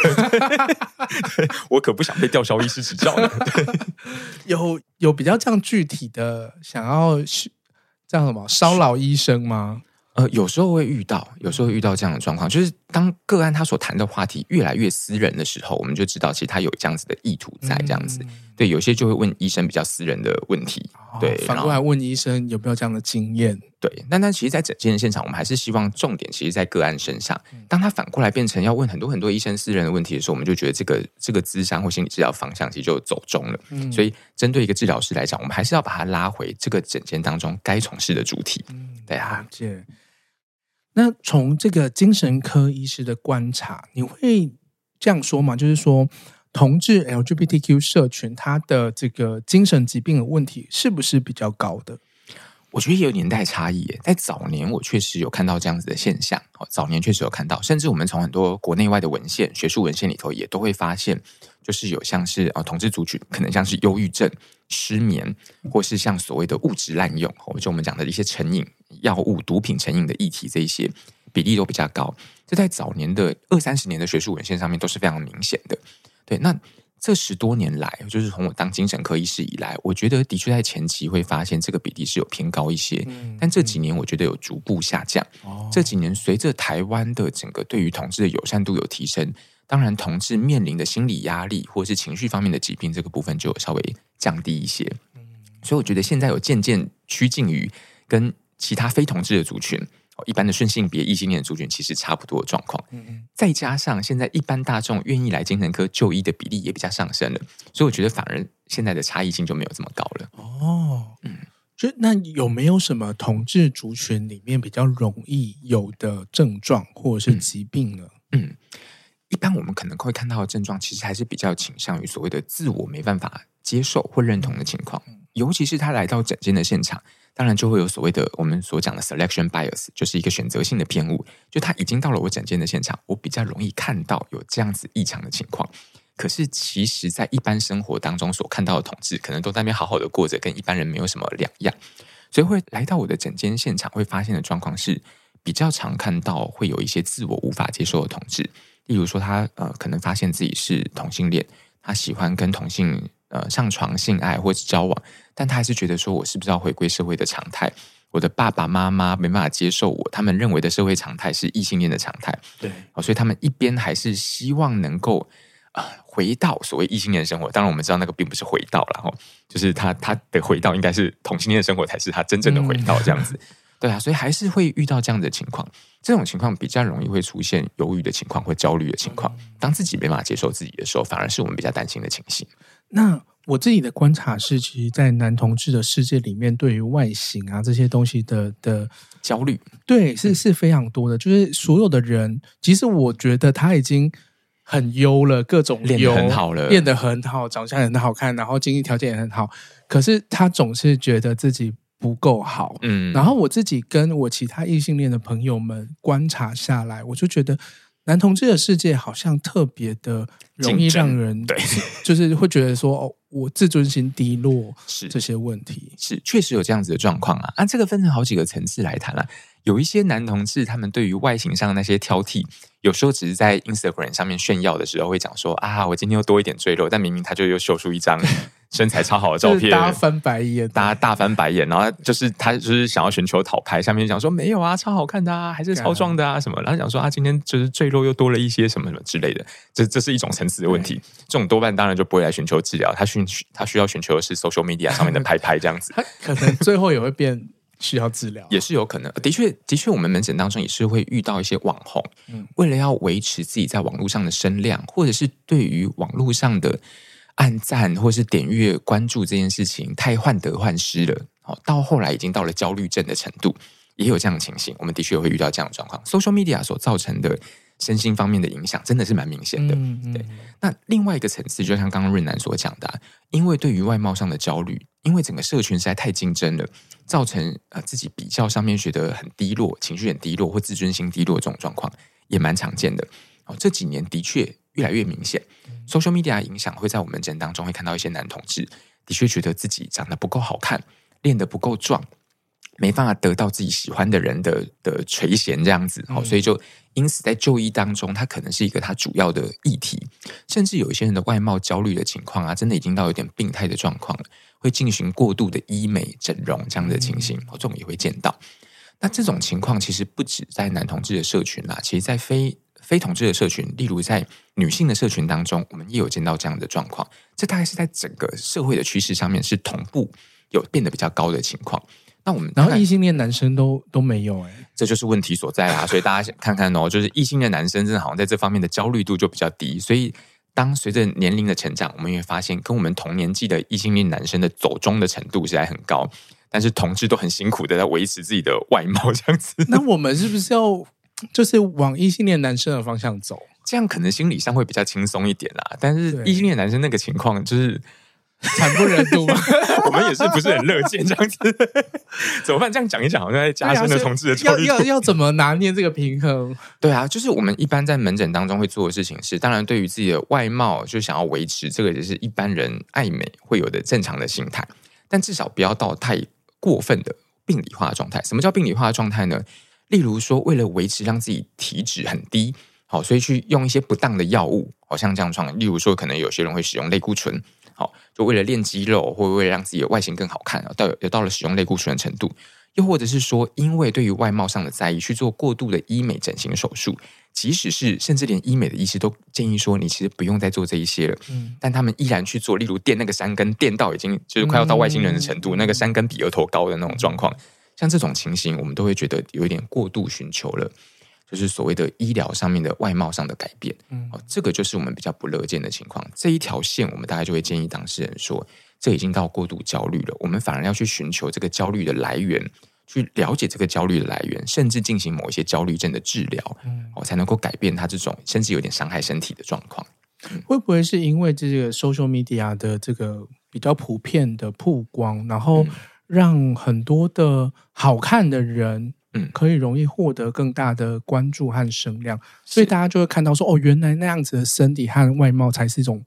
我可不想被吊销医师执照的。有有比较这样具体的想要这样什么骚扰医生吗？呃，有时候会遇到，有时候会遇到这样的状况，就是当个案他所谈的话题越来越私人的时候，我们就知道其实他有这样子的意图在这样子。嗯、对，有些就会问医生比较私人的问题。哦、对，反过来问医生有没有这样的经验？对，但但其实，在整件现场，我们还是希望重点其实在个案身上。当他反过来变成要问很多很多医生私人的问题的时候，我们就觉得这个这个咨商或心理治疗方向其实就走中了。嗯、所以，针对一个治疗师来讲，我们还是要把他拉回这个诊间当中该从事的主题。嗯、对啊。那从这个精神科医师的观察，你会这样说吗？就是说，同志 LGBTQ 社群，他的这个精神疾病的问题是不是比较高的？我觉得也有年代差异。在早年，我确实有看到这样子的现象。早年确实有看到，甚至我们从很多国内外的文献、学术文献里头，也都会发现，就是有像是啊，同志族群可能像是忧郁症、失眠，或是像所谓的物质滥用，就我们讲的一些成瘾。药物、毒品成瘾的议题，这一些比例都比较高。这在早年的二三十年的学术文献上面都是非常明显的。对，那这十多年来，就是从我当精神科医师以来，我觉得的确在前期会发现这个比例是有偏高一些，嗯、但这几年我觉得有逐步下降。哦、这几年随着台湾的整个对于同志的友善度有提升，当然同志面临的心理压力或是情绪方面的疾病这个部分就有稍微降低一些。嗯、所以我觉得现在有渐渐趋近于跟其他非同志的族群。一般的顺性别异性恋族群其实差不多的状况，嗯，再加上现在一般大众愿意来精神科就医的比例也比较上升了，所以我觉得反而现在的差异性就没有这么高了。哦，嗯，就那有没有什么同志族群里面比较容易有的症状或者是疾病呢？嗯，嗯，一般我们可能会看到的症状，其实还是比较倾向于所谓的自我没办法接受或认同的情况，尤其是他来到诊间的现场。当然就会有所谓的我们所讲的 selection bias，就是一个选择性的偏误。就他已经到了我诊间的现场，我比较容易看到有这样子异常的情况。可是其实，在一般生活当中所看到的同志，可能都在那边好好的过着，跟一般人没有什么两样。所以会来到我的诊间现场，会发现的状况是比较常看到会有一些自我无法接受的同志，例如说他呃可能发现自己是同性恋，他喜欢跟同性。呃，上床性爱或是交往，但他还是觉得说，我是不是要回归社会的常态？我的爸爸妈妈没办法接受我，他们认为的社会常态是异性恋的常态。对，所以他们一边还是希望能够呃回到所谓异性恋生活。当然，我们知道那个并不是回到了，然后就是他他的回到应该是同性恋的生活才是他真正的回到这样子。嗯、对啊，所以还是会遇到这样的情况。这种情况比较容易会出现犹豫的情况或焦虑的情况。当自己没办法接受自己的时候，反而是我们比较担心的情形。那我自己的观察是，其实，在男同志的世界里面，对于外形啊这些东西的的焦虑，对，是是非常多的。就是所有的人，其实我觉得他已经很优了，各种练得很好了，练得很好，长相很好看，然后经济条件也很好，可是他总是觉得自己不够好。嗯，然后我自己跟我其他异性恋的朋友们观察下来，我就觉得。男同志的世界好像特别的容易让人对，就是会觉得说哦，我自尊心低落是这些问题是确实有这样子的状况啊。啊，这个分成好几个层次来谈啊。有一些男同志，他们对于外形上那些挑剔，有时候只是在 Instagram 上面炫耀的时候会讲说啊，我今天又多一点赘肉，但明明他就又秀出一张。身材超好的照片，大家翻白眼，大家大翻白眼，然后就是他就是想要寻求讨拍，下面讲说没有啊，超好看的啊，还是超壮的啊什么，然后讲说啊，今天就是赘肉又多了一些什么什么之类的，这这是一种层次的问题。这种多半当然就不会来寻求治疗，他寻他需要寻求的是 social media 上面的 拍拍这样子，他可能最后也会变需要治疗，也是有可能。的确，的确，我们门诊当中也是会遇到一些网红，嗯，为了要维持自己在网络上的声量，或者是对于网络上的。按赞或是点阅关注这件事情太患得患失了，哦，到后来已经到了焦虑症的程度，也有这样的情形。我们的确也会遇到这样的状况。Social media 所造成的身心方面的影响，真的是蛮明显的。嗯嗯、对，那另外一个层次，就像刚刚润南所讲的、啊，因为对于外貌上的焦虑，因为整个社群实在太竞争了，造成呃自己比较上面觉得很低落，情绪很低落或自尊心低落这种状况，也蛮常见的。哦，这几年的确越来越明显。Social media 影响会在我们诊当中会看到一些男同志的确觉得自己长得不够好看，练得不够壮，没办法得到自己喜欢的人的的垂涎这样子，哦，所以就因此在就医当中，他可能是一个他主要的议题，甚至有一些人的外貌焦虑的情况啊，真的已经到有点病态的状况了，会进行过度的医美整容这样的情形，哦，这种也会见到。那这种情况其实不止在男同志的社群啦，其实在非非同志的社群，例如在女性的社群当中，我们也有见到这样的状况。这大概是在整个社会的趋势上面是同步有变得比较高的情况。那我们然后异性恋男生都都没有哎、欸，这就是问题所在啊！所以大家看看哦，就是异性恋男生真的好像在这方面的焦虑度就比较低。所以当随着年龄的成长，我们也会发现跟我们同年纪的异性恋男生的走中的程度实在很高，但是同志都很辛苦的在维持自己的外貌这样子。那我们是不是要？就是往异性恋男生的方向走，这样可能心理上会比较轻松一点啦。但是异性恋男生那个情况就是惨不忍睹，我们也是不是很乐见这样子。怎么办？这样讲一讲，好像在加深了同志的焦虑。要要要怎么拿捏这个平衡？对啊，就是我们一般在门诊当中会做的事情是，当然对于自己的外貌就想要维持，这个也是一般人爱美会有的正常的心态，但至少不要到太过分的病理化的状态。什么叫病理化的状态呢？例如说，为了维持让自己体脂很低，好，所以去用一些不当的药物，好像这样状，例如说，可能有些人会使用类固醇，好，就为了练肌肉，或为了让自己的外形更好看，到有到了使用类固醇的程度，又或者是说，因为对于外貌上的在意，去做过度的医美整形手术，即使是甚至连医美的医师都建议说，你其实不用再做这一些了，嗯，但他们依然去做，例如垫那个山根，垫到已经就是快要到外星人的程度，嗯、那个山根比额头高的那种状况，像这种情形，我们都会觉得有一点过度寻求了。就是所谓的医疗上面的外貌上的改变，嗯，这个就是我们比较不乐见的情况。这一条线，我们大概就会建议当事人说，这已经到过度焦虑了。我们反而要去寻求这个焦虑的来源，去了解这个焦虑的来源，甚至进行某一些焦虑症的治疗，嗯，哦，才能够改变他这种甚至有点伤害身体的状况。会不会是因为这个 social media 的这个比较普遍的曝光，然后让很多的好看的人，嗯，可以容易获得更大的关注和声量，所以大家就会看到说，哦，原来那样子的身体和外貌才是一种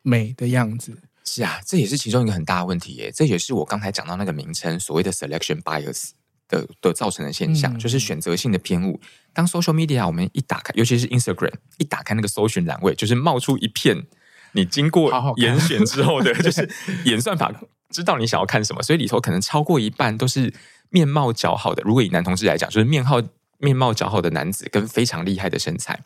美的样子。是啊，这也是其中一个很大的问题耶。这也是我刚才讲到那个名称，所谓的 selection bias 的的造成的现象，嗯、就是选择性的偏误。当 social media 我们一打开，尤其是 Instagram 一打开那个搜寻栏位，就是冒出一片你经过严选之后的，好 好就是演算法知道你想要看什么，所以里头可能超过一半都是。面貌姣好的，如果以男同志来讲，就是面貌面貌姣好的男子跟非常厉害的身材，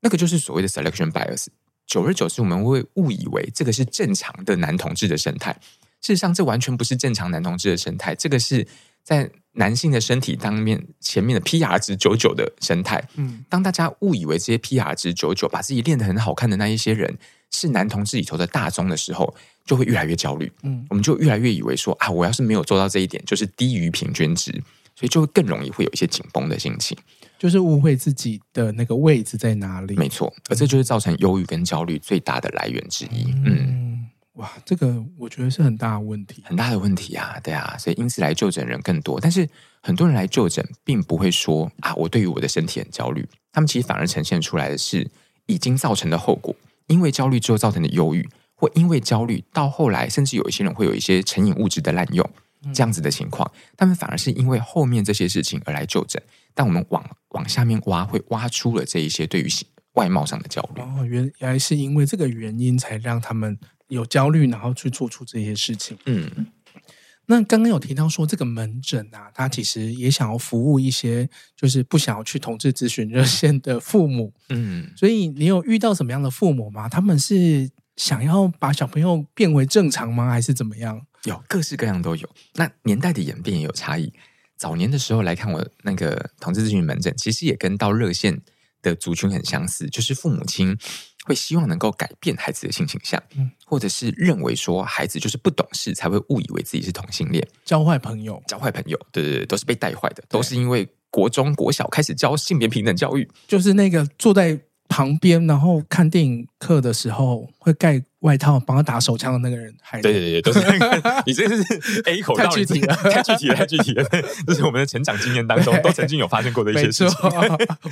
那个就是所谓的 selection bias。久而久之，我们会误以为这个是正常的男同志的生态。事实上，这完全不是正常男同志的生态。这个是在男性的身体当面前面的 PR 值九九的生态。嗯，当大家误以为这些 PR 值九九，把自己练得很好看的那一些人是男同志里头的大宗的时候，就会越来越焦虑，嗯，我们就越来越以为说啊，我要是没有做到这一点，就是低于平均值，所以就会更容易会有一些紧绷的心情，就是误会自己的那个位置在哪里。没错，而这就是造成忧郁跟焦虑最大的来源之一。嗯，嗯，哇，这个我觉得是很大的问题，很大的问题啊，对啊，所以因此来就诊人更多，但是很多人来就诊，并不会说啊，我对于我的身体很焦虑，他们其实反而呈现出来的是已经造成的后果，因为焦虑之后造成的忧郁。或因为焦虑，到后来甚至有一些人会有一些成瘾物质的滥用，这样子的情况，他们反而是因为后面这些事情而来就诊。但我们往往下面挖，会挖出了这一些对于外貌上的焦虑。哦，原来是因为这个原因才让他们有焦虑，然后去做出这些事情。嗯，那刚刚有提到说这个门诊啊，他其实也想要服务一些就是不想要去同志咨询热线的父母。嗯，所以你有遇到什么样的父母吗？他们是？想要把小朋友变回正常吗？还是怎么样？有各式各样都有。那年代的演变也有差异。早年的时候来看我那个同志咨询门诊，其实也跟到热线的族群很相似，就是父母亲会希望能够改变孩子的性倾向，嗯，或者是认为说孩子就是不懂事才会误以为自己是同性恋，交坏朋友，交坏朋友，对对对，都是被带坏的，都是因为国中国小开始教性别平等教育，就是那个坐在。旁边，然后看电影课的时候会盖外套帮他打手枪的那个人，还对对对，都是那个。你这是 A 口太具体了，太具体了，太具体了。这是我们的成长经验当中都曾经有发生过的一些事情。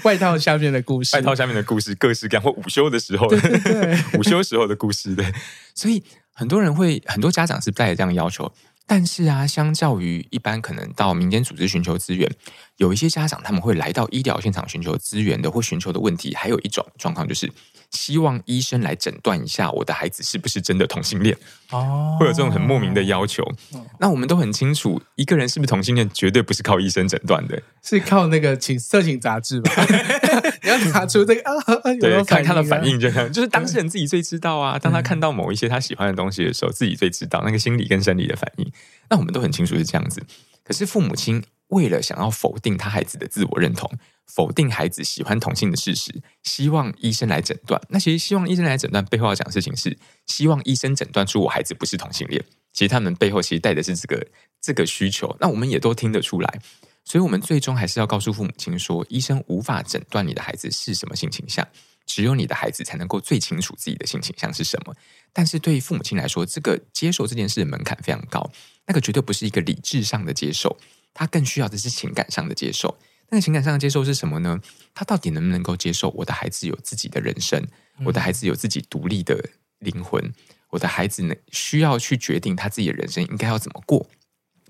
外套下面的故事，外套下面的故事，各式各样或午休的时候，对对对 午休时候的故事。对，所以很多人会，很多家长是带着这样的要求。但是啊，相较于一般可能到民间组织寻求资源，有一些家长他们会来到医疗现场寻求资源的，或寻求的问题，还有一种状况就是希望医生来诊断一下我的孩子是不是真的同性恋哦，会有这种很莫名的要求。哦、那我们都很清楚，一个人是不是同性恋，绝对不是靠医生诊断的，是靠那个请色情杂志吧？你要拿出这个啊，对，看他的反应，就这样，就是当事人自己最知道啊。当他看到某一些他喜欢的东西的时候，自己最知道那个心理跟生理的反应。那我们都很清楚是这样子，可是父母亲为了想要否定他孩子的自我认同，否定孩子喜欢同性的事实，希望医生来诊断。那其实希望医生来诊断背后要讲的事情是，希望医生诊断出我孩子不是同性恋。其实他们背后其实带的是这个这个需求。那我们也都听得出来，所以我们最终还是要告诉父母亲说，医生无法诊断你的孩子是什么性倾向。只有你的孩子才能够最清楚自己的性倾向是什么。但是对于父母亲来说，这个接受这件事的门槛非常高，那个绝对不是一个理智上的接受，他更需要的是情感上的接受。那个情感上的接受是什么呢？他到底能不能够接受我的孩子有自己的人生，我的孩子有自己独立的灵魂，我的孩子呢需要去决定他自己的人生应该要怎么过？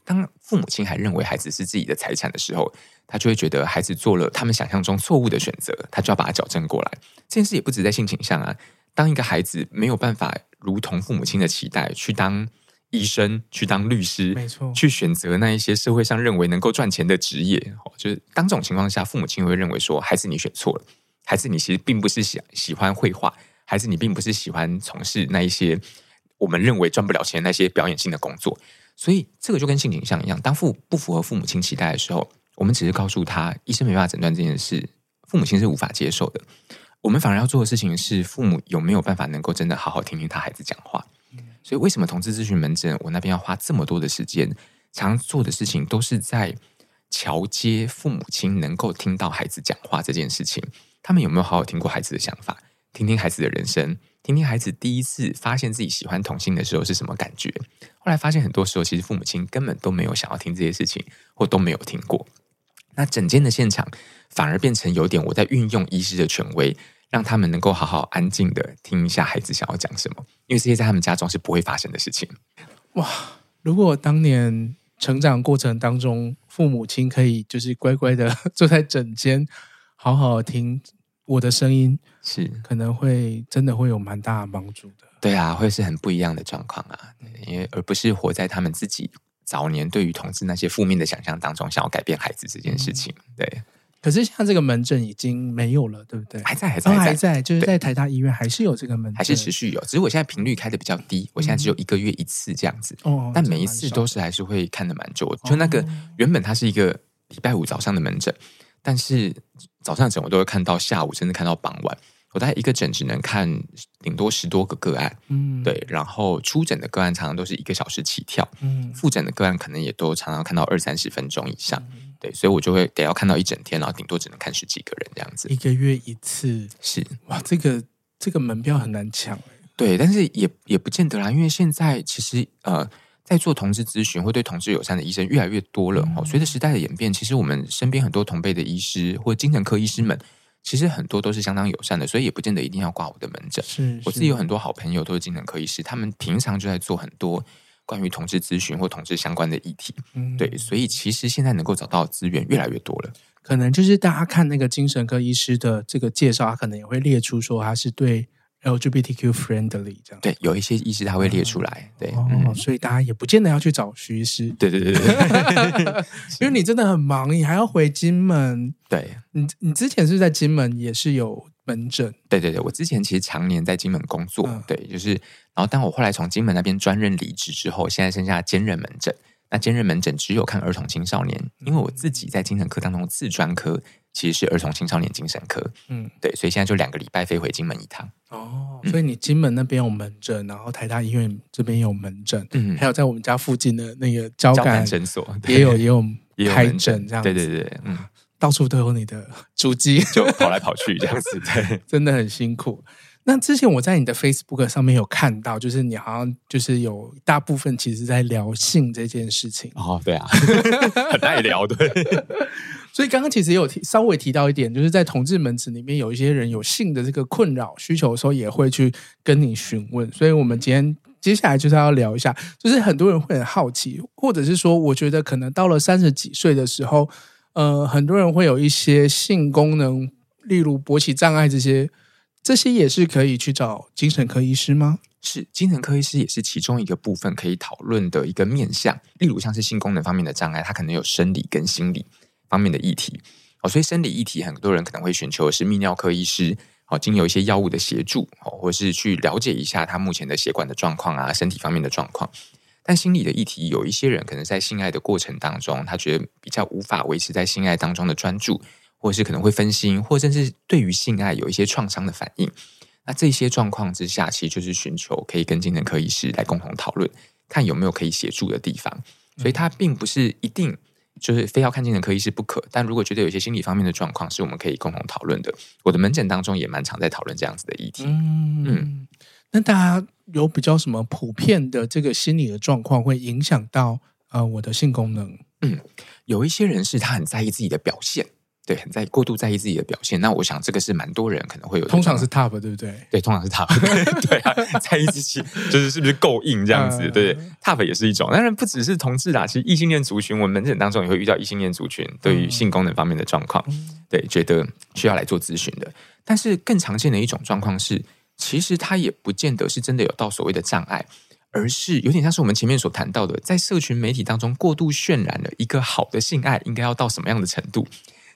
当父母亲还认为孩子是自己的财产的时候，他就会觉得孩子做了他们想象中错误的选择，他就要把它矫正过来。这件事也不止在性倾向啊，当一个孩子没有办法如同父母亲的期待去当医生、去当律师，没错，去选择那一些社会上认为能够赚钱的职业，就是当这种情况下，父母亲会认为说，孩子你选错了，孩子你其实并不是喜喜欢绘画，孩子你并不是喜欢从事那一些我们认为赚不了钱那些表演性的工作。所以，这个就跟性倾向一样，当父不符合父母亲期待的时候，我们只是告诉他，医生没办法诊断这件事，父母亲是无法接受的。我们反而要做的事情是，父母有没有办法能够真的好好听听他孩子讲话。所以，为什么同志咨询门诊我那边要花这么多的时间？常做的事情都是在桥接父母亲能够听到孩子讲话这件事情。他们有没有好好听过孩子的想法？听听孩子的人生？听听孩子第一次发现自己喜欢同性的时候是什么感觉？后来发现很多时候，其实父母亲根本都没有想要听这些事情，或都没有听过。那整间的现场反而变成有点我在运用医师的权威，让他们能够好好安静的听一下孩子想要讲什么，因为这些在他们家中是不会发生的事情。哇！如果当年成长过程当中，父母亲可以就是乖乖的 坐在枕间，好好听。我的声音是可能会真的会有蛮大的帮助的，对啊，会是很不一样的状况啊，因为而不是活在他们自己早年对于同志那些负面的想象当中，想要改变孩子这件事情。对，可是像这个门诊已经没有了，对不对？还在，还在，还在，还在，就是在台大医院还是有这个门诊，还是持续有，只是我现在频率开的比较低，我现在只有一个月一次这样子，哦，但每一次都是还是会看的蛮久。就那个原本它是一个礼拜五早上的门诊。但是早上诊我都会看到下午，甚至看到傍晚。我大概一个诊只能看顶多十多个个案，嗯，对。然后初诊的个案常常都是一个小时起跳，嗯，复诊的个案可能也都常常看到二三十分钟以上，嗯，对。所以我就会得要看到一整天，然后顶多只能看十几个人这样子。一个月一次是哇，这个这个门票很难抢。对，但是也也不见得啦，因为现在其实呃。在做同志咨询或对同志友善的医生越来越多了哦。随着时代的演变，其实我们身边很多同辈的医师或精神科医师们，其实很多都是相当友善的，所以也不见得一定要挂我的门诊。是，我自己有很多好朋友都是精神科医师，他们平常就在做很多关于同志咨询或同志相关的议题。嗯，对，所以其实现在能够找到资源越来越多了。可能就是大家看那个精神科医师的这个介绍，他可能也会列出说他是对。LGBTQ friendly 这样。对，有一些医师他会列出来，对，哦嗯、所以大家也不见得要去找徐医师，对对对对，因为你真的很忙，你还要回金门，对，你你之前是在金门也是有门诊，对对对，我之前其实常年在金门工作，嗯、对，就是，然后当我后来从金门那边专任离职之后，现在剩下兼任门诊，那兼任门诊只有看儿童青少年，因为我自己在精神科当中自专科。其实是儿童青少年精神科，嗯，对，所以现在就两个礼拜飞回金门一趟。哦，所以你金门那边有门诊，然后台大医院这边有门诊，嗯，还有在我们家附近的那个交感诊所也有也有开诊这样子，对对对，嗯，到处都有你的 足迹，就跑来跑去这样子，对，真的很辛苦。那之前我在你的 Facebook 上面有看到，就是你好像就是有大部分其实在聊性这件事情。哦，对啊，很爱聊，对。所以刚刚其实也有提稍微提到一点，就是在同志门诊里面有一些人有性的这个困扰需求的时候，也会去跟你询问。所以我们今天接下来就是要聊一下，就是很多人会很好奇，或者是说，我觉得可能到了三十几岁的时候，呃，很多人会有一些性功能，例如勃起障碍这些。这些也是可以去找精神科医师吗？是，精神科医师也是其中一个部分可以讨论的一个面向。例如像是性功能方面的障碍，它可能有生理跟心理方面的议题。哦，所以生理议题很多人可能会寻求的是泌尿科医师，哦，经由一些药物的协助，哦，或是去了解一下他目前的血管的状况啊，身体方面的状况。但心理的议题，有一些人可能在性爱的过程当中，他觉得比较无法维持在性爱当中的专注。或是可能会分心，或甚至对于性爱有一些创伤的反应。那这些状况之下，其实就是寻求可以跟精神科医师来共同讨论，看有没有可以协助的地方。所以，他并不是一定就是非要看精神科医师不可。但如果觉得有些心理方面的状况是我们可以共同讨论的，我的门诊当中也蛮常在讨论这样子的议题。嗯，嗯，那大家有比较什么普遍的这个心理的状况会影响到呃我的性功能？嗯，有一些人是他很在意自己的表现。对，很在过度在意自己的表现。那我想这个是蛮多人可能会有，通常是 top 对不对？对，通常是 top 对啊，在意自己就是是不是够硬这样子，对，top 也是一种。当然不只是同志啦，其实异性恋族群，我们门诊当中也会遇到异性恋族群对于性功能方面的状况，对，觉得需要来做咨询的。但是更常见的一种状况是，其实他也不见得是真的有到所谓的障碍。而是有点像是我们前面所谈到的，在社群媒体当中过度渲染了一个好的性爱应该要到什么样的程度，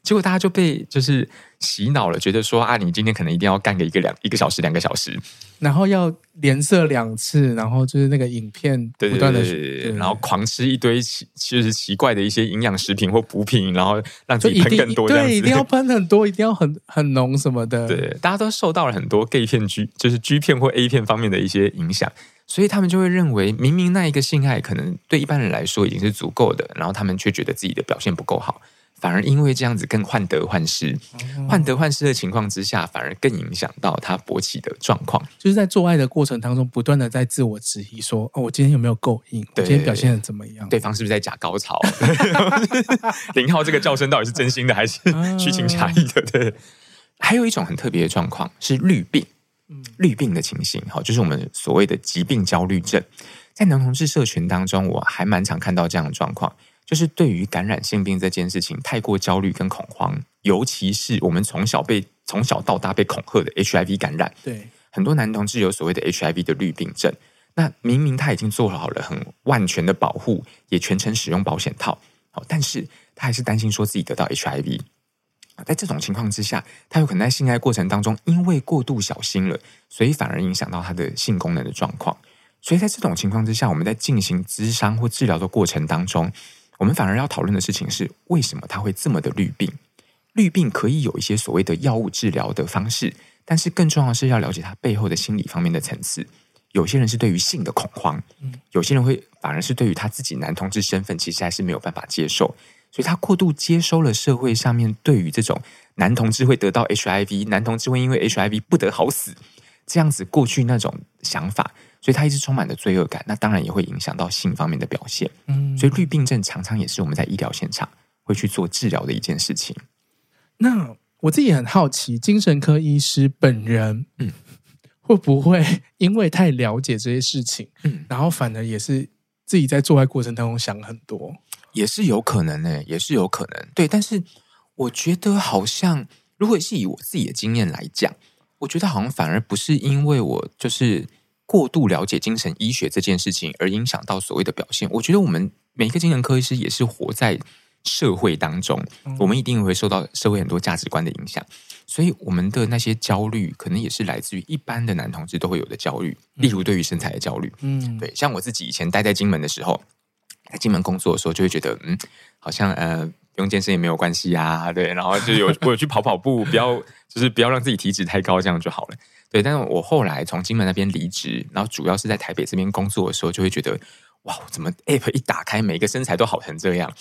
结果大家就被就是洗脑了，觉得说啊，你今天可能一定要干个一个两一个小时两个小时，然后要连射两次，然后就是那个影片不断的，然后狂吃一堆奇就是奇怪的一些营养食品或补品，然后让自己喷更多，对，一定要喷很多，一定要很 很浓什么的，对，大家都受到了很多 gay 片 G 就是 G 片或 A 片方面的一些影响。所以他们就会认为，明明那一个性爱可能对一般人来说已经是足够的，然后他们却觉得自己的表现不够好，反而因为这样子更患得患失，患得患失的情况之下，反而更影响到他勃起的状况。就是在做爱的过程当中，不断的在自我质疑说：“哦，我今天有没有够硬？我今天表现的怎么样？对方是不是在假高潮？零号这个叫声到底是真心的还是虚情假意的？”对。还有一种很特别的状况是绿病。绿病的情形，好，就是我们所谓的疾病焦虑症，在男同志社群当中，我还蛮常看到这样的状况，就是对于感染性病这件事情太过焦虑跟恐慌，尤其是我们从小被从小到大被恐吓的 HIV 感染，对，很多男同志有所谓的 HIV 的绿病症，那明明他已经做好了很万全的保护，也全程使用保险套，好，但是他还是担心说自己得到 HIV。在这种情况之下，他有可能在性爱过程当中，因为过度小心了，所以反而影响到他的性功能的状况。所以在这种情况之下，我们在进行咨商或治疗的过程当中，我们反而要讨论的事情是：为什么他会这么的绿病？绿病可以有一些所谓的药物治疗的方式，但是更重要的是要了解他背后的心理方面的层次。有些人是对于性的恐慌，有些人会反而是对于他自己男同志身份，其实还是没有办法接受。所以他过度接收了社会上面对于这种男同志会得到 HIV，男同志会因为 HIV 不得好死这样子过去那种想法，所以他一直充满了罪恶感。那当然也会影响到性方面的表现。嗯，所以绿病症常常也是我们在医疗现场会去做治疗的一件事情。那我自己很好奇，精神科医师本人，嗯，会不会因为太了解这些事情，嗯，然后反而也是自己在做爱过程当中想很多？也是有可能呢，也是有可能。对，但是我觉得好像，如果是以我自己的经验来讲，我觉得好像反而不是因为我就是过度了解精神医学这件事情而影响到所谓的表现。我觉得我们每一个精神科医师也是活在社会当中，我们一定会受到社会很多价值观的影响，所以我们的那些焦虑，可能也是来自于一般的男同志都会有的焦虑，例如对于身材的焦虑。嗯，对，像我自己以前待在金门的时候。在金门工作的时候，就会觉得嗯，好像呃，不用健身也没有关系啊，对，然后就有 我有去跑跑步，不要就是不要让自己体脂太高，这样就好了，对。但是我后来从金门那边离职，然后主要是在台北这边工作的时候，就会觉得哇，怎么 App 一打开，每个身材都好成这样，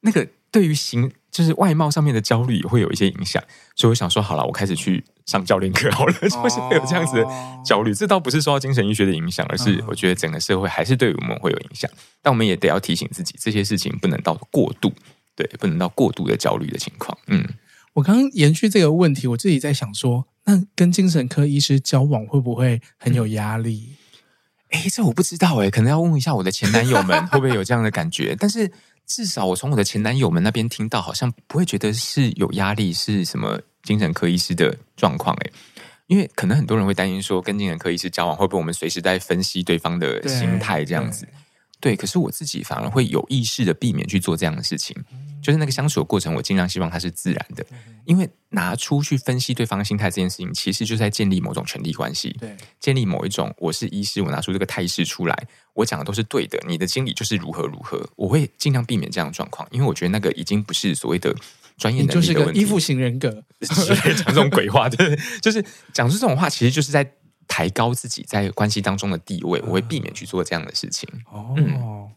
那个对于形就是外貌上面的焦虑也会有一些影响，所以我想说，好了，我开始去。上教练课好了，就是会有这样子的焦虑。这倒不是受到精神医学的影响，而是我觉得整个社会还是对我们会有影响。但我们也得要提醒自己，这些事情不能到过度，对，不能到过度的焦虑的情况。嗯，我刚刚延续这个问题，我自己在想说，那跟精神科医师交往会不会很有压力？哎、欸，这我不知道哎、欸，可能要问一下我的前男友们 会不会有这样的感觉。但是至少我从我的前男友们那边听到，好像不会觉得是有压力，是什么？精神科医师的状况，哎，因为可能很多人会担心说，跟精神科医师交往会不会我们随时在分析对方的心态这样子？对，可是我自己反而会有意识的避免去做这样的事情，就是那个相处的过程，我尽量希望它是自然的，因为拿出去分析对方的心态这件事情，其实就是在建立某种权力关系，对，建立某一种我是医师，我拿出这个态势出来，我讲的都是对的，你的经理就是如何如何，我会尽量避免这样的状况，因为我觉得那个已经不是所谓的。专业的就是个依附型人格，讲这种鬼话，对，就是讲出这种话，其实就是在抬高自己在关系当中的地位。我会避免去做这样的事情。哦，嗯、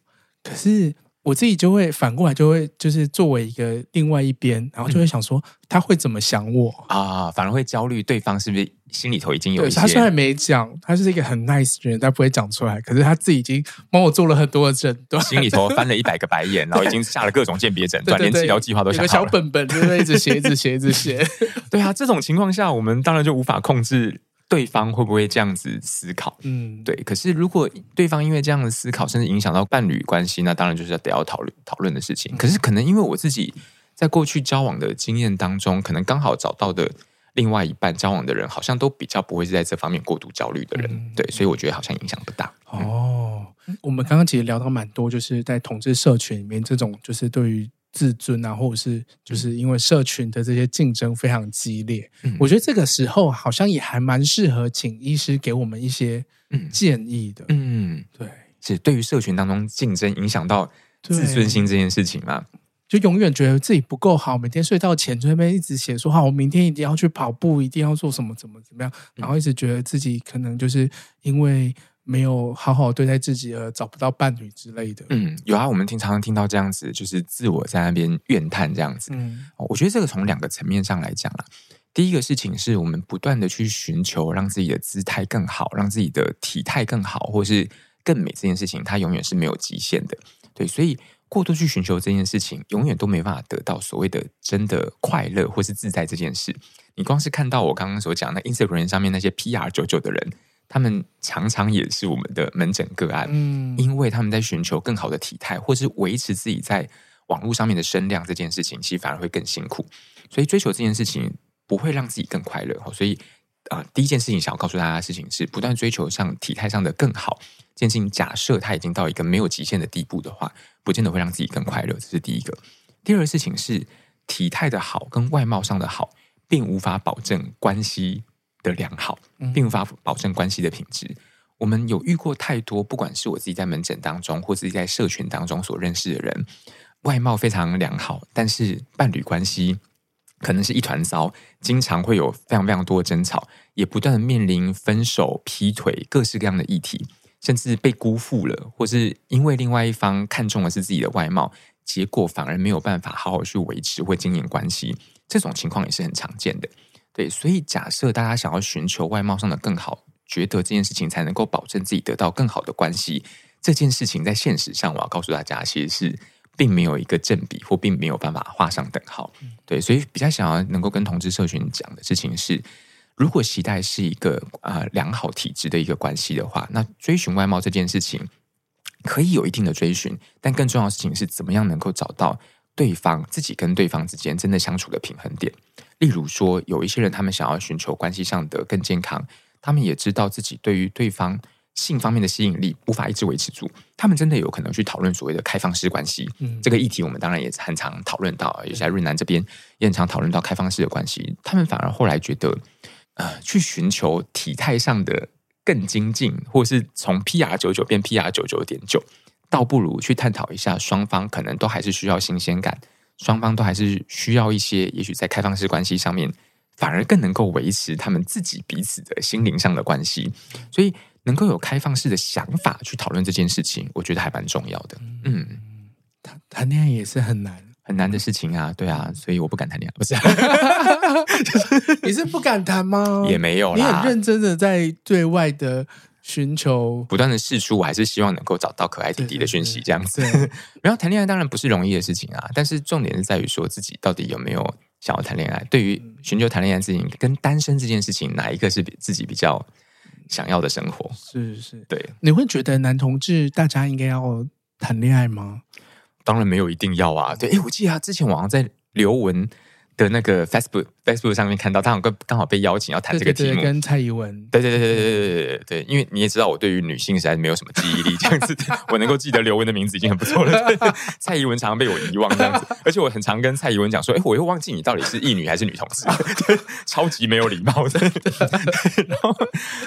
可是我自己就会反过来，就会就是作为一个另外一边，然后就会想说，他会怎么想我、嗯、啊？反而会焦虑对方是不是心里头已经有一些。他虽然没讲，他是一个很 nice 的人，但不会讲出来。可是他自己已经帮我做了很多的诊断，心里头翻了一百个白眼，然后已经下了各种鉴别诊断，连治疗计划都想好了。小本本，就一直写，一直写，一直写。对啊，这种情况下，我们当然就无法控制。对方会不会这样子思考？嗯，对。可是如果对方因为这样的思考，甚至影响到伴侣关系，那当然就是要得要讨论讨论的事情。可是可能因为我自己在过去交往的经验当中，可能刚好找到的另外一半交往的人，好像都比较不会是在这方面过度焦虑的人。嗯、对，所以我觉得好像影响不大。哦，嗯、我们刚刚其实聊到蛮多，就是在同志社群里面，这种就是对于。自尊啊，或者是就是因为社群的这些竞争非常激烈，嗯、我觉得这个时候好像也还蛮适合请医师给我们一些建议的。嗯，对，是对于社群当中竞争影响到自尊心这件事情嘛，就永远觉得自己不够好，每天睡觉前就在那边一直写说好，我明天一定要去跑步，一定要做什么，怎么怎么样，然后一直觉得自己可能就是因为。没有好好对待自己而找不到伴侣之类的。嗯，有啊，我们经常听到这样子，就是自我在那边怨叹这样子。嗯，我觉得这个从两个层面上来讲啦。第一个事情是我们不断的去寻求让自己的姿态更好，让自己的体态更好，或是更美这件事情，它永远是没有极限的。对，所以过度去寻求这件事情，永远都没办法得到所谓的真的快乐或是自在这件事。你光是看到我刚刚所讲的 Instagram 上面那些 PR 九九的人。他们常常也是我们的门诊个案，嗯，因为他们在寻求更好的体态，或是维持自己在网络上面的声量这件事情，其实反而会更辛苦。所以追求这件事情不会让自己更快乐。所以啊、呃，第一件事情想要告诉大家的事情是，不断追求上体态上的更好。这件事情假设它已经到一个没有极限的地步的话，不见得会让自己更快乐。这是第一个。第二个事情是，体态的好跟外貌上的好，并无法保证关系的良好，并无法保证关系的品质。我们有遇过太多，不管是我自己在门诊当中，或自己在社群当中所认识的人，外貌非常良好，但是伴侣关系可能是一团糟，经常会有非常非常多的争吵，也不断的面临分手、劈腿各式各样的议题，甚至被辜负了，或是因为另外一方看中的是自己的外貌，结果反而没有办法好好去维持或经营关系，这种情况也是很常见的。对，所以假设大家想要寻求外貌上的更好，觉得这件事情才能够保证自己得到更好的关系，这件事情在现实上，我要告诉大家，其实是并没有一个正比，或并没有办法画上等号。对，所以比较想要能够跟同志社群讲的事情是，如果期待是一个啊、呃、良好体质的一个关系的话，那追寻外貌这件事情可以有一定的追寻，但更重要的事情是怎么样能够找到对方自己跟对方之间真的相处的平衡点。例如说，有一些人他们想要寻求关系上的更健康，他们也知道自己对于对方性方面的吸引力无法一直维持住，他们真的有可能去讨论所谓的开放式关系。嗯，这个议题我们当然也很常讨论到，也在润南这边也很常讨论到开放式的关系。他们反而后来觉得，呃，去寻求体态上的更精进，或是从 PR 九九变 PR 九九点九，倒不如去探讨一下双方可能都还是需要新鲜感。双方都还是需要一些，也许在开放式关系上面，反而更能够维持他们自己彼此的心灵上的关系。所以，能够有开放式的想法去讨论这件事情，我觉得还蛮重要的。嗯，谈谈恋爱也是很难很难的事情啊，对啊，所以我不敢谈恋爱。不是，你是不敢谈吗？也没有啦，你很认真的在对外的。寻求不断的试出，我还是希望能够找到可爱弟弟的讯息，这样子。然后 谈恋爱当然不是容易的事情啊，但是重点是在于说自己到底有没有想要谈恋爱。对于寻求谈恋爱事情跟单身这件事情，哪一个是比自己比较想要的生活？是是，对。你会觉得男同志大家应该要谈恋爱吗？当然没有一定要啊。对，哎，我记得啊，之前网上在刘文。的那个 Facebook Facebook 上面看到，他刚刚好被邀请要谈这个题目，对对对，跟蔡宜文，对对对对对对对对对，因为你也知道，我对于女性实在是没有什么记忆力，这样子，我能够记得刘雯的名字已经很不错了。蔡依文常常被我遗忘这样子，而且我很常跟蔡依文讲说，哎，我又忘记你到底是异女还是女同志，超级没有礼貌的。然后，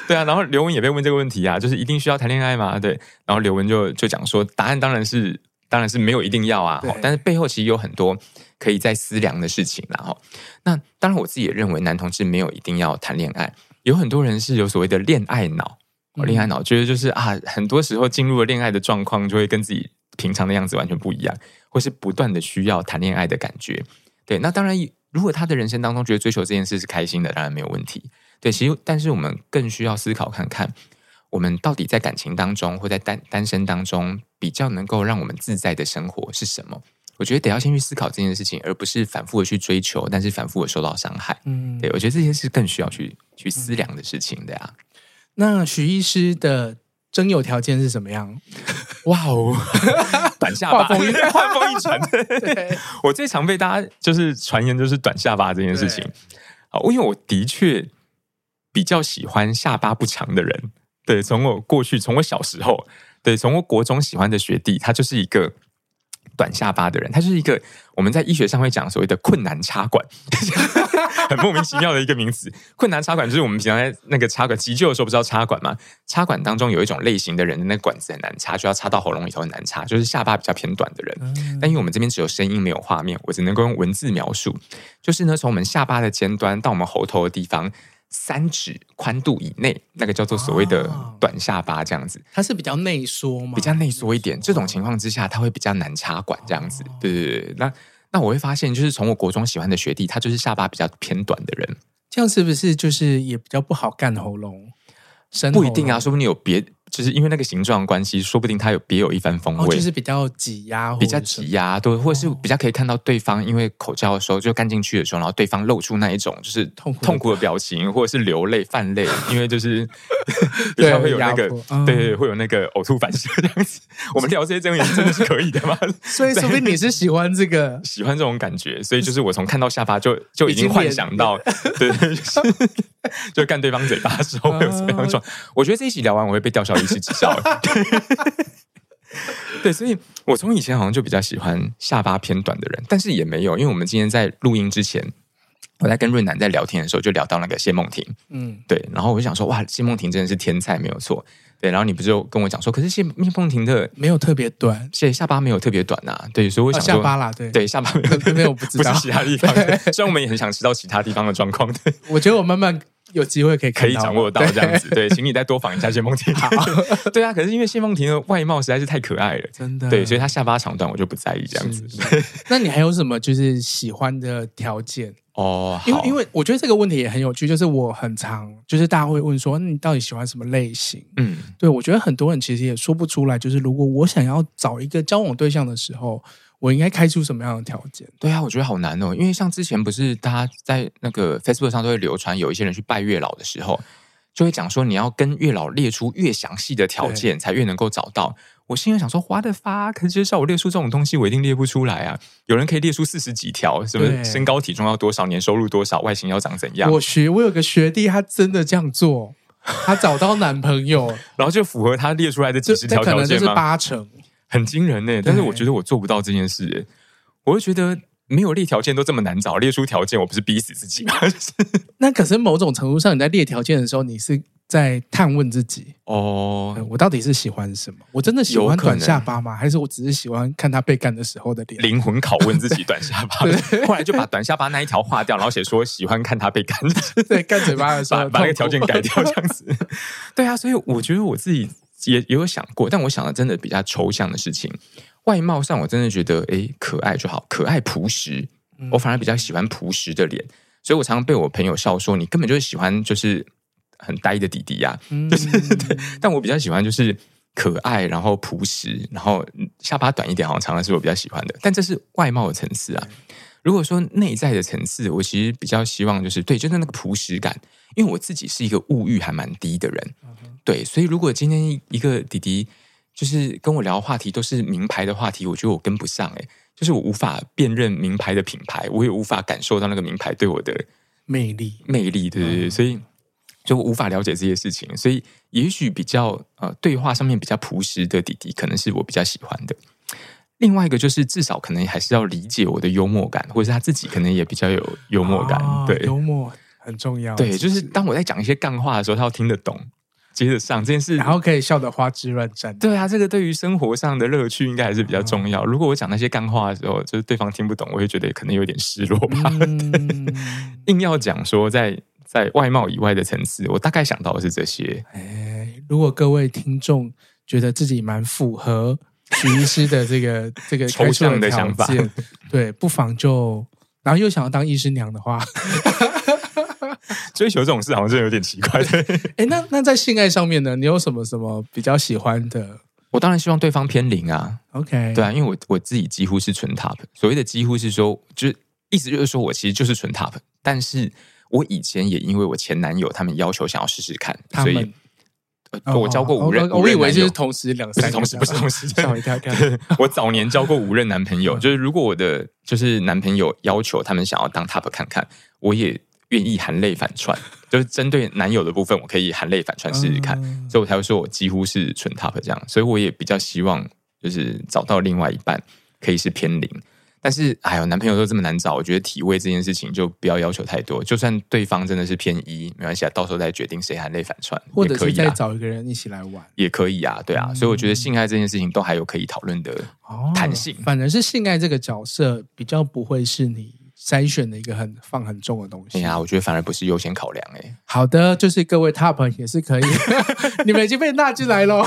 对啊，然后刘雯也被问这个问题啊，就是一定需要谈恋爱吗？对，然后刘雯就就讲说，答案当然是。当然是没有一定要啊，但是背后其实有很多可以再思量的事情，然后那当然我自己也认为男同志没有一定要谈恋爱，有很多人是有所谓的恋爱脑，恋爱脑觉得就是啊，很多时候进入了恋爱的状况就会跟自己平常的样子完全不一样，或是不断的需要谈恋爱的感觉。对，那当然如果他的人生当中觉得追求这件事是开心的，当然没有问题。对，其实但是我们更需要思考看看，我们到底在感情当中或在单单身当中比较能够让我们自在的生活是什么？我觉得得要先去思考这件事情，而不是反复的去追求，但是反复的受到伤害。嗯，对，我觉得这些是更需要去去思量的事情的呀。那许医师的征友条件是什么样？哇哦，短下巴，话锋一 我最常被大家就是传言就是短下巴这件事情。啊，因为我的确比较喜欢下巴不长的人。对，从我过去，从我小时候，对，从我国中喜欢的学弟，他就是一个。短下巴的人，他就是一个我们在医学上会讲所谓的困难插管，很莫名其妙的一个名词。困难插管就是我们平常在那个插管急救的时候，不知道插管吗？插管当中有一种类型的人，那管子很难插，就要插到喉咙里头很难插，就是下巴比较偏短的人。嗯、但因为我们这边只有声音没有画面，我只能够用文字描述。就是呢，从我们下巴的尖端到我们喉头的地方。三指宽度以内，那个叫做所谓的短下巴，这样子，它是比较内缩嘛，比较内缩一点。这种情况之下，它会比较难插管，这样子。对对对，那那我会发现，就是从我国中喜欢的学弟，他就是下巴比较偏短的人，这样是不是就是也比较不好干喉咙？不一定啊，说不定有别。就是因为那个形状关系，说不定它有别有一番风味，哦、就是比较挤压，比较挤压，对，或者是比较可以看到对方因为口交的时候就干进去的时候，然后对方露出那一种就是痛苦痛苦的表情，或者是流泪泛泪，因为就是 比较会有那个对，对对，会有那个呕吐反射这样子。我们聊这些这种真的是可以的吗？所以说不定你是喜欢这个，喜欢这种感觉，所以就是我从看到下巴就就已经幻想到，对，就是就干对方嘴巴的时候会有什么样状。我觉得这一集聊完我会被吊销。是知道的，对，所以我从以前好像就比较喜欢下巴偏短的人，但是也没有，因为我们今天在录音之前，我在跟润南在聊天的时候，就聊到那个谢梦婷，嗯，对，然后我就想说，哇，谢梦婷真的是天才，没有错，对，然后你不就跟我讲说，可是谢谢梦婷的没有特别短，谢下巴没有特别短呐，对，所以我想说、哦、下巴啦，对，对，下巴没有，没有不知道。不是其他地方，虽然我们也很想知道其他地方的状况，对，我觉得我慢慢。有机会可以可以掌握到这样子，对，请你再多访一下谢梦婷。好，对啊，可是因为谢梦婷的外貌实在是太可爱了，真的，对，所以她下巴长短我就不在意这样子。那你还有什么就是喜欢的条件哦？因为因为我觉得这个问题也很有趣，就是我很常就是大家会问说，你到底喜欢什么类型？嗯，对，我觉得很多人其实也说不出来，就是如果我想要找一个交往对象的时候。我应该开出什么样的条件？对啊，我觉得好难哦。因为像之前不是大家在那个 Facebook 上都会流传，有一些人去拜月老的时候，就会讲说你要跟月老列出越详细的条件，才越能够找到。我心里想说，What the fuck？可是叫我列出这种东西，我一定列不出来啊！有人可以列出四十几条，什么身高体重要多少，年收入多少，外形要长怎样？我学我有个学弟，他真的这样做，他找到男朋友，然后就符合他列出来的几十条条件吗？可能就是八成。很惊人呢，但是我觉得我做不到这件事。我会觉得没有列条件都这么难找，列出条件我不是逼死自己吗？那可是某种程度上，你在列条件的时候，你是在探问自己哦，我到底是喜欢什么？我真的喜欢短下巴吗？还是我只是喜欢看他被干的时候的脸？灵魂拷问自己，短下巴。对 后来就把短下巴那一条划掉，然后写说喜欢看他被干。对，干嘴巴的时候把，把那个条件改掉，这样子。对啊，所以我觉得我自己。也也有想过，但我想的真的比较抽象的事情。外貌上，我真的觉得，哎，可爱就好，可爱朴实。我反而比较喜欢朴实的脸，所以我常常被我朋友笑说，你根本就是喜欢就是很呆的弟弟呀、啊。就是 对，但我比较喜欢就是可爱，然后朴实，然后下巴短一点，好像常常是我比较喜欢的。但这是外貌的层次啊。如果说内在的层次，我其实比较希望就是对，就是那个朴实感，因为我自己是一个物欲还蛮低的人。对，所以如果今天一个弟弟就是跟我聊话题都是名牌的话题，我觉得我跟不上哎，就是我无法辨认名牌的品牌，我也无法感受到那个名牌对我的魅力魅力，对对对，所以就无法了解这些事情，所以也许比较呃对话上面比较朴实的弟弟，可能是我比较喜欢的。另外一个就是至少可能还是要理解我的幽默感，或者是他自己可能也比较有幽默感，哦、对，幽默很重要，对，就是当我在讲一些干话的时候，他要听得懂。接着上这件事，然后可以笑得花枝乱颤。对啊，这个对于生活上的乐趣应该还是比较重要。如果我讲那些干话的时候，就是对方听不懂，我会觉得可能有点失落吧。嗯、硬要讲说在在外貌以外的层次，我大概想到的是这些。哎，如果各位听众觉得自己蛮符合许医师的这个 这个抽象的想法，对，不妨就然后又想要当医师娘的话。追求这种事好像真的有点奇怪。哎，那那在性爱上面呢？你有什么什么比较喜欢的？我当然希望对方偏零啊。OK，对啊，因为我我自己几乎是纯 top。所谓的几乎是说，就是意思就是说我其实就是纯 top。但是我以前也因为我前男友他们要求想要试试看，所以。我交过五任，我以为就是同时两三，同时不是同时，吓我一跳。我早年交过五任男朋友，就是如果我的就是男朋友要求他们想要当 top 看看，我也愿意含泪反串。就是针对男友的部分，我可以含泪反串试试看，所以我才会说我几乎是纯 top 这样。所以我也比较希望就是找到另外一半可以是偏零。但是，哎呦，男朋友都这么难找，我觉得体位这件事情就不要要求太多。就算对方真的是偏一，没关系啊，到时候再决定谁含泪反串，或者是再找一个人一起来玩，也可以啊，对啊。嗯、所以我觉得性爱这件事情都还有可以讨论的弹性。哦、反而是性爱这个角色比较不会是你。筛选的一个很放很重的东西。哎呀，我觉得反而不是优先考量哎、欸。好的，就是各位 top 也是可以，你们已经被纳进来了。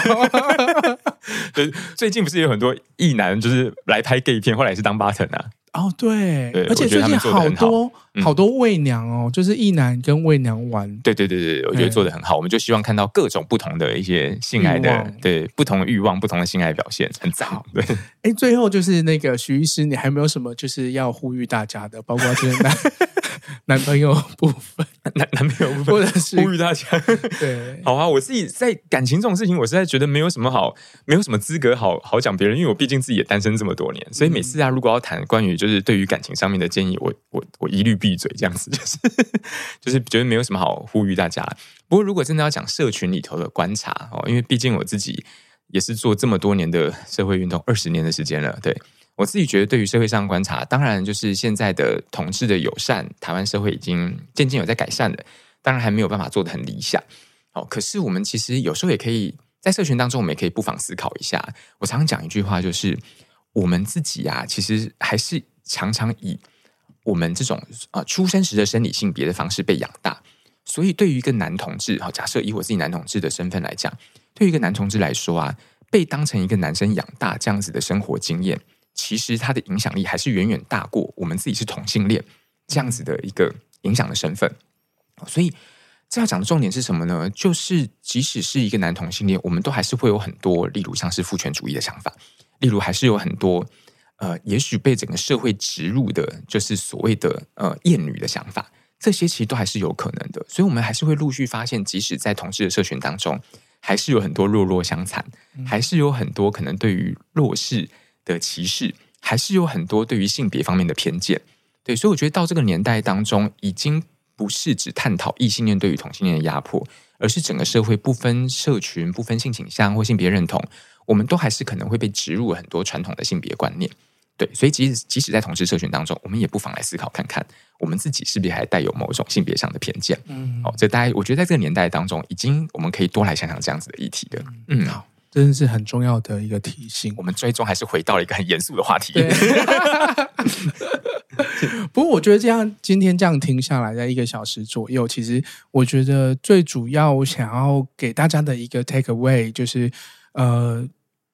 最近不是有很多艺男就是来拍 gay 片，后来也是当 button 啊。哦，对，对而且最近好多好多媚娘哦，嗯、就是一男跟媚娘玩。对对对对，我觉得做的很好。我们就希望看到各种不同的一些性爱的，望对不同的欲望、不同的性爱表现，很赞。好对，哎，最后就是那个徐医师，你还有没有什么就是要呼吁大家的？包括就是男男朋友部分，男男朋友部分，或者是呼吁大家。对，好啊，我自己在感情这种事情，我实在觉得没有什么好，没有什么资格好好讲别人，因为我毕竟自己也单身这么多年，所以每次啊，如果要谈关于就是对于感情上面的建议，我我我一律闭嘴，这样子 就是就是觉得没有什么好呼吁大家。不过如果真的要讲社群里头的观察哦，因为毕竟我自己也是做这么多年的社会运动，二十年的时间了，对。我自己觉得，对于社会上观察，当然就是现在的同志的友善，台湾社会已经渐渐有在改善了。当然还没有办法做得很理想，哦，可是我们其实有时候也可以在社群当中，我们也可以不妨思考一下。我常常讲一句话，就是我们自己啊，其实还是常常以我们这种啊出生时的生理性别的方式被养大。所以，对于一个男同志，好，假设以我自己男同志的身份来讲，对于一个男同志来说啊，被当成一个男生养大这样子的生活经验。其实它的影响力还是远远大过我们自己是同性恋这样子的一个影响的身份，所以这要讲的重点是什么呢？就是即使是一个男同性恋，我们都还是会有很多，例如像是父权主义的想法，例如还是有很多呃，也许被整个社会植入的，就是所谓的呃厌女的想法，这些其实都还是有可能的。所以，我们还是会陆续发现，即使在同志的社群当中，还是有很多弱弱相残，还是有很多可能对于弱势。的歧视还是有很多对于性别方面的偏见，对，所以我觉得到这个年代当中，已经不是只探讨异性恋对于同性恋的压迫，而是整个社会不分社群、不分性倾向或性别认同，我们都还是可能会被植入很多传统的性别观念，对，所以即使即使在同志社群当中，我们也不妨来思考看看，我们自己是不是还带有某种性别上的偏见？嗯，好，这大家我觉得在这个年代当中，已经我们可以多来想想这样子的议题的，嗯，好。真的是很重要的一个提醒。我们最终还是回到了一个很严肃的话题。不过，我觉得这样今天这样听下来，在一个小时左右，其实我觉得最主要我想要给大家的一个 take away 就是，呃，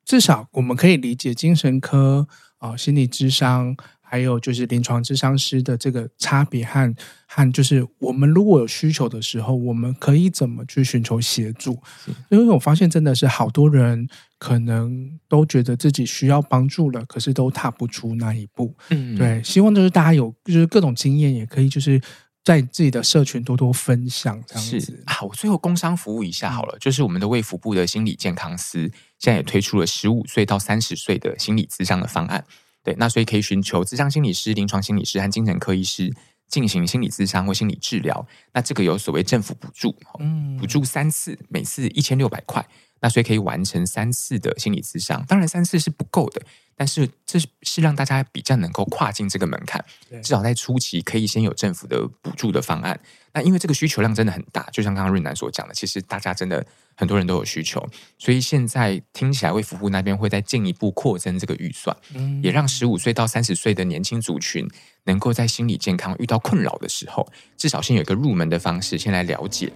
至少我们可以理解精神科啊、呃，心理智商。还有就是临床咨商师的这个差别和和就是我们如果有需求的时候，我们可以怎么去寻求协助？因为我发现真的是好多人可能都觉得自己需要帮助了，可是都踏不出那一步。嗯，对，希望就是大家有就是各种经验，也可以就是在自己的社群多多分享这样子。啊，我最后工商服务一下好了，就是我们的卫福部的心理健康司现在也推出了十五岁到三十岁的心理咨商的方案。对，那所以可以寻求咨商心理师、临床心理师和精神科医师进行心理咨商或心理治疗。那这个有所谓政府补助，嗯，补助三次，每次一千六百块。那所以可以完成三次的心理咨商。当然三次是不够的，但是这是让大家比较能够跨进这个门槛。至少在初期可以先有政府的补助的方案。那因为这个需求量真的很大，就像刚刚润南所讲的，其实大家真的。很多人都有需求，所以现在听起来卫福部那边会再进一步扩增这个预算，嗯，也让十五岁到三十岁的年轻族群能够在心理健康遇到困扰的时候，至少先有一个入门的方式，先来了解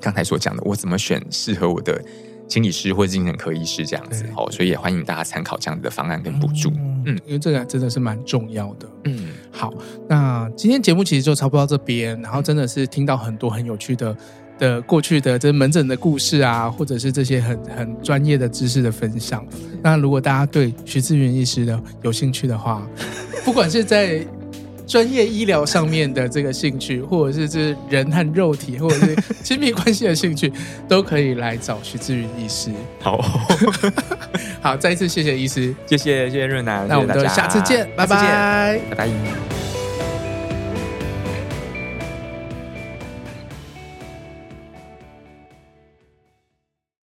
刚才所讲的，我怎么选适合我的心理师或者精神科医师这样子。哦，所以也欢迎大家参考这样子的方案跟补助。嗯，因为这个真的是蛮重要的。嗯，好，那今天节目其实就差不多到这边，然后真的是听到很多很有趣的的过去的这门诊的故事啊，或者是这些很很专业的知识的分享。那如果大家对徐志云医师的有兴趣的话，不管是在专业医疗上面的这个兴趣，或者是这人和肉体，或者是亲密关系的兴趣，都可以来找徐志云医师。好，好，再一次谢谢医师，谢谢谢谢润南，那我们就下次见，拜拜，拜拜。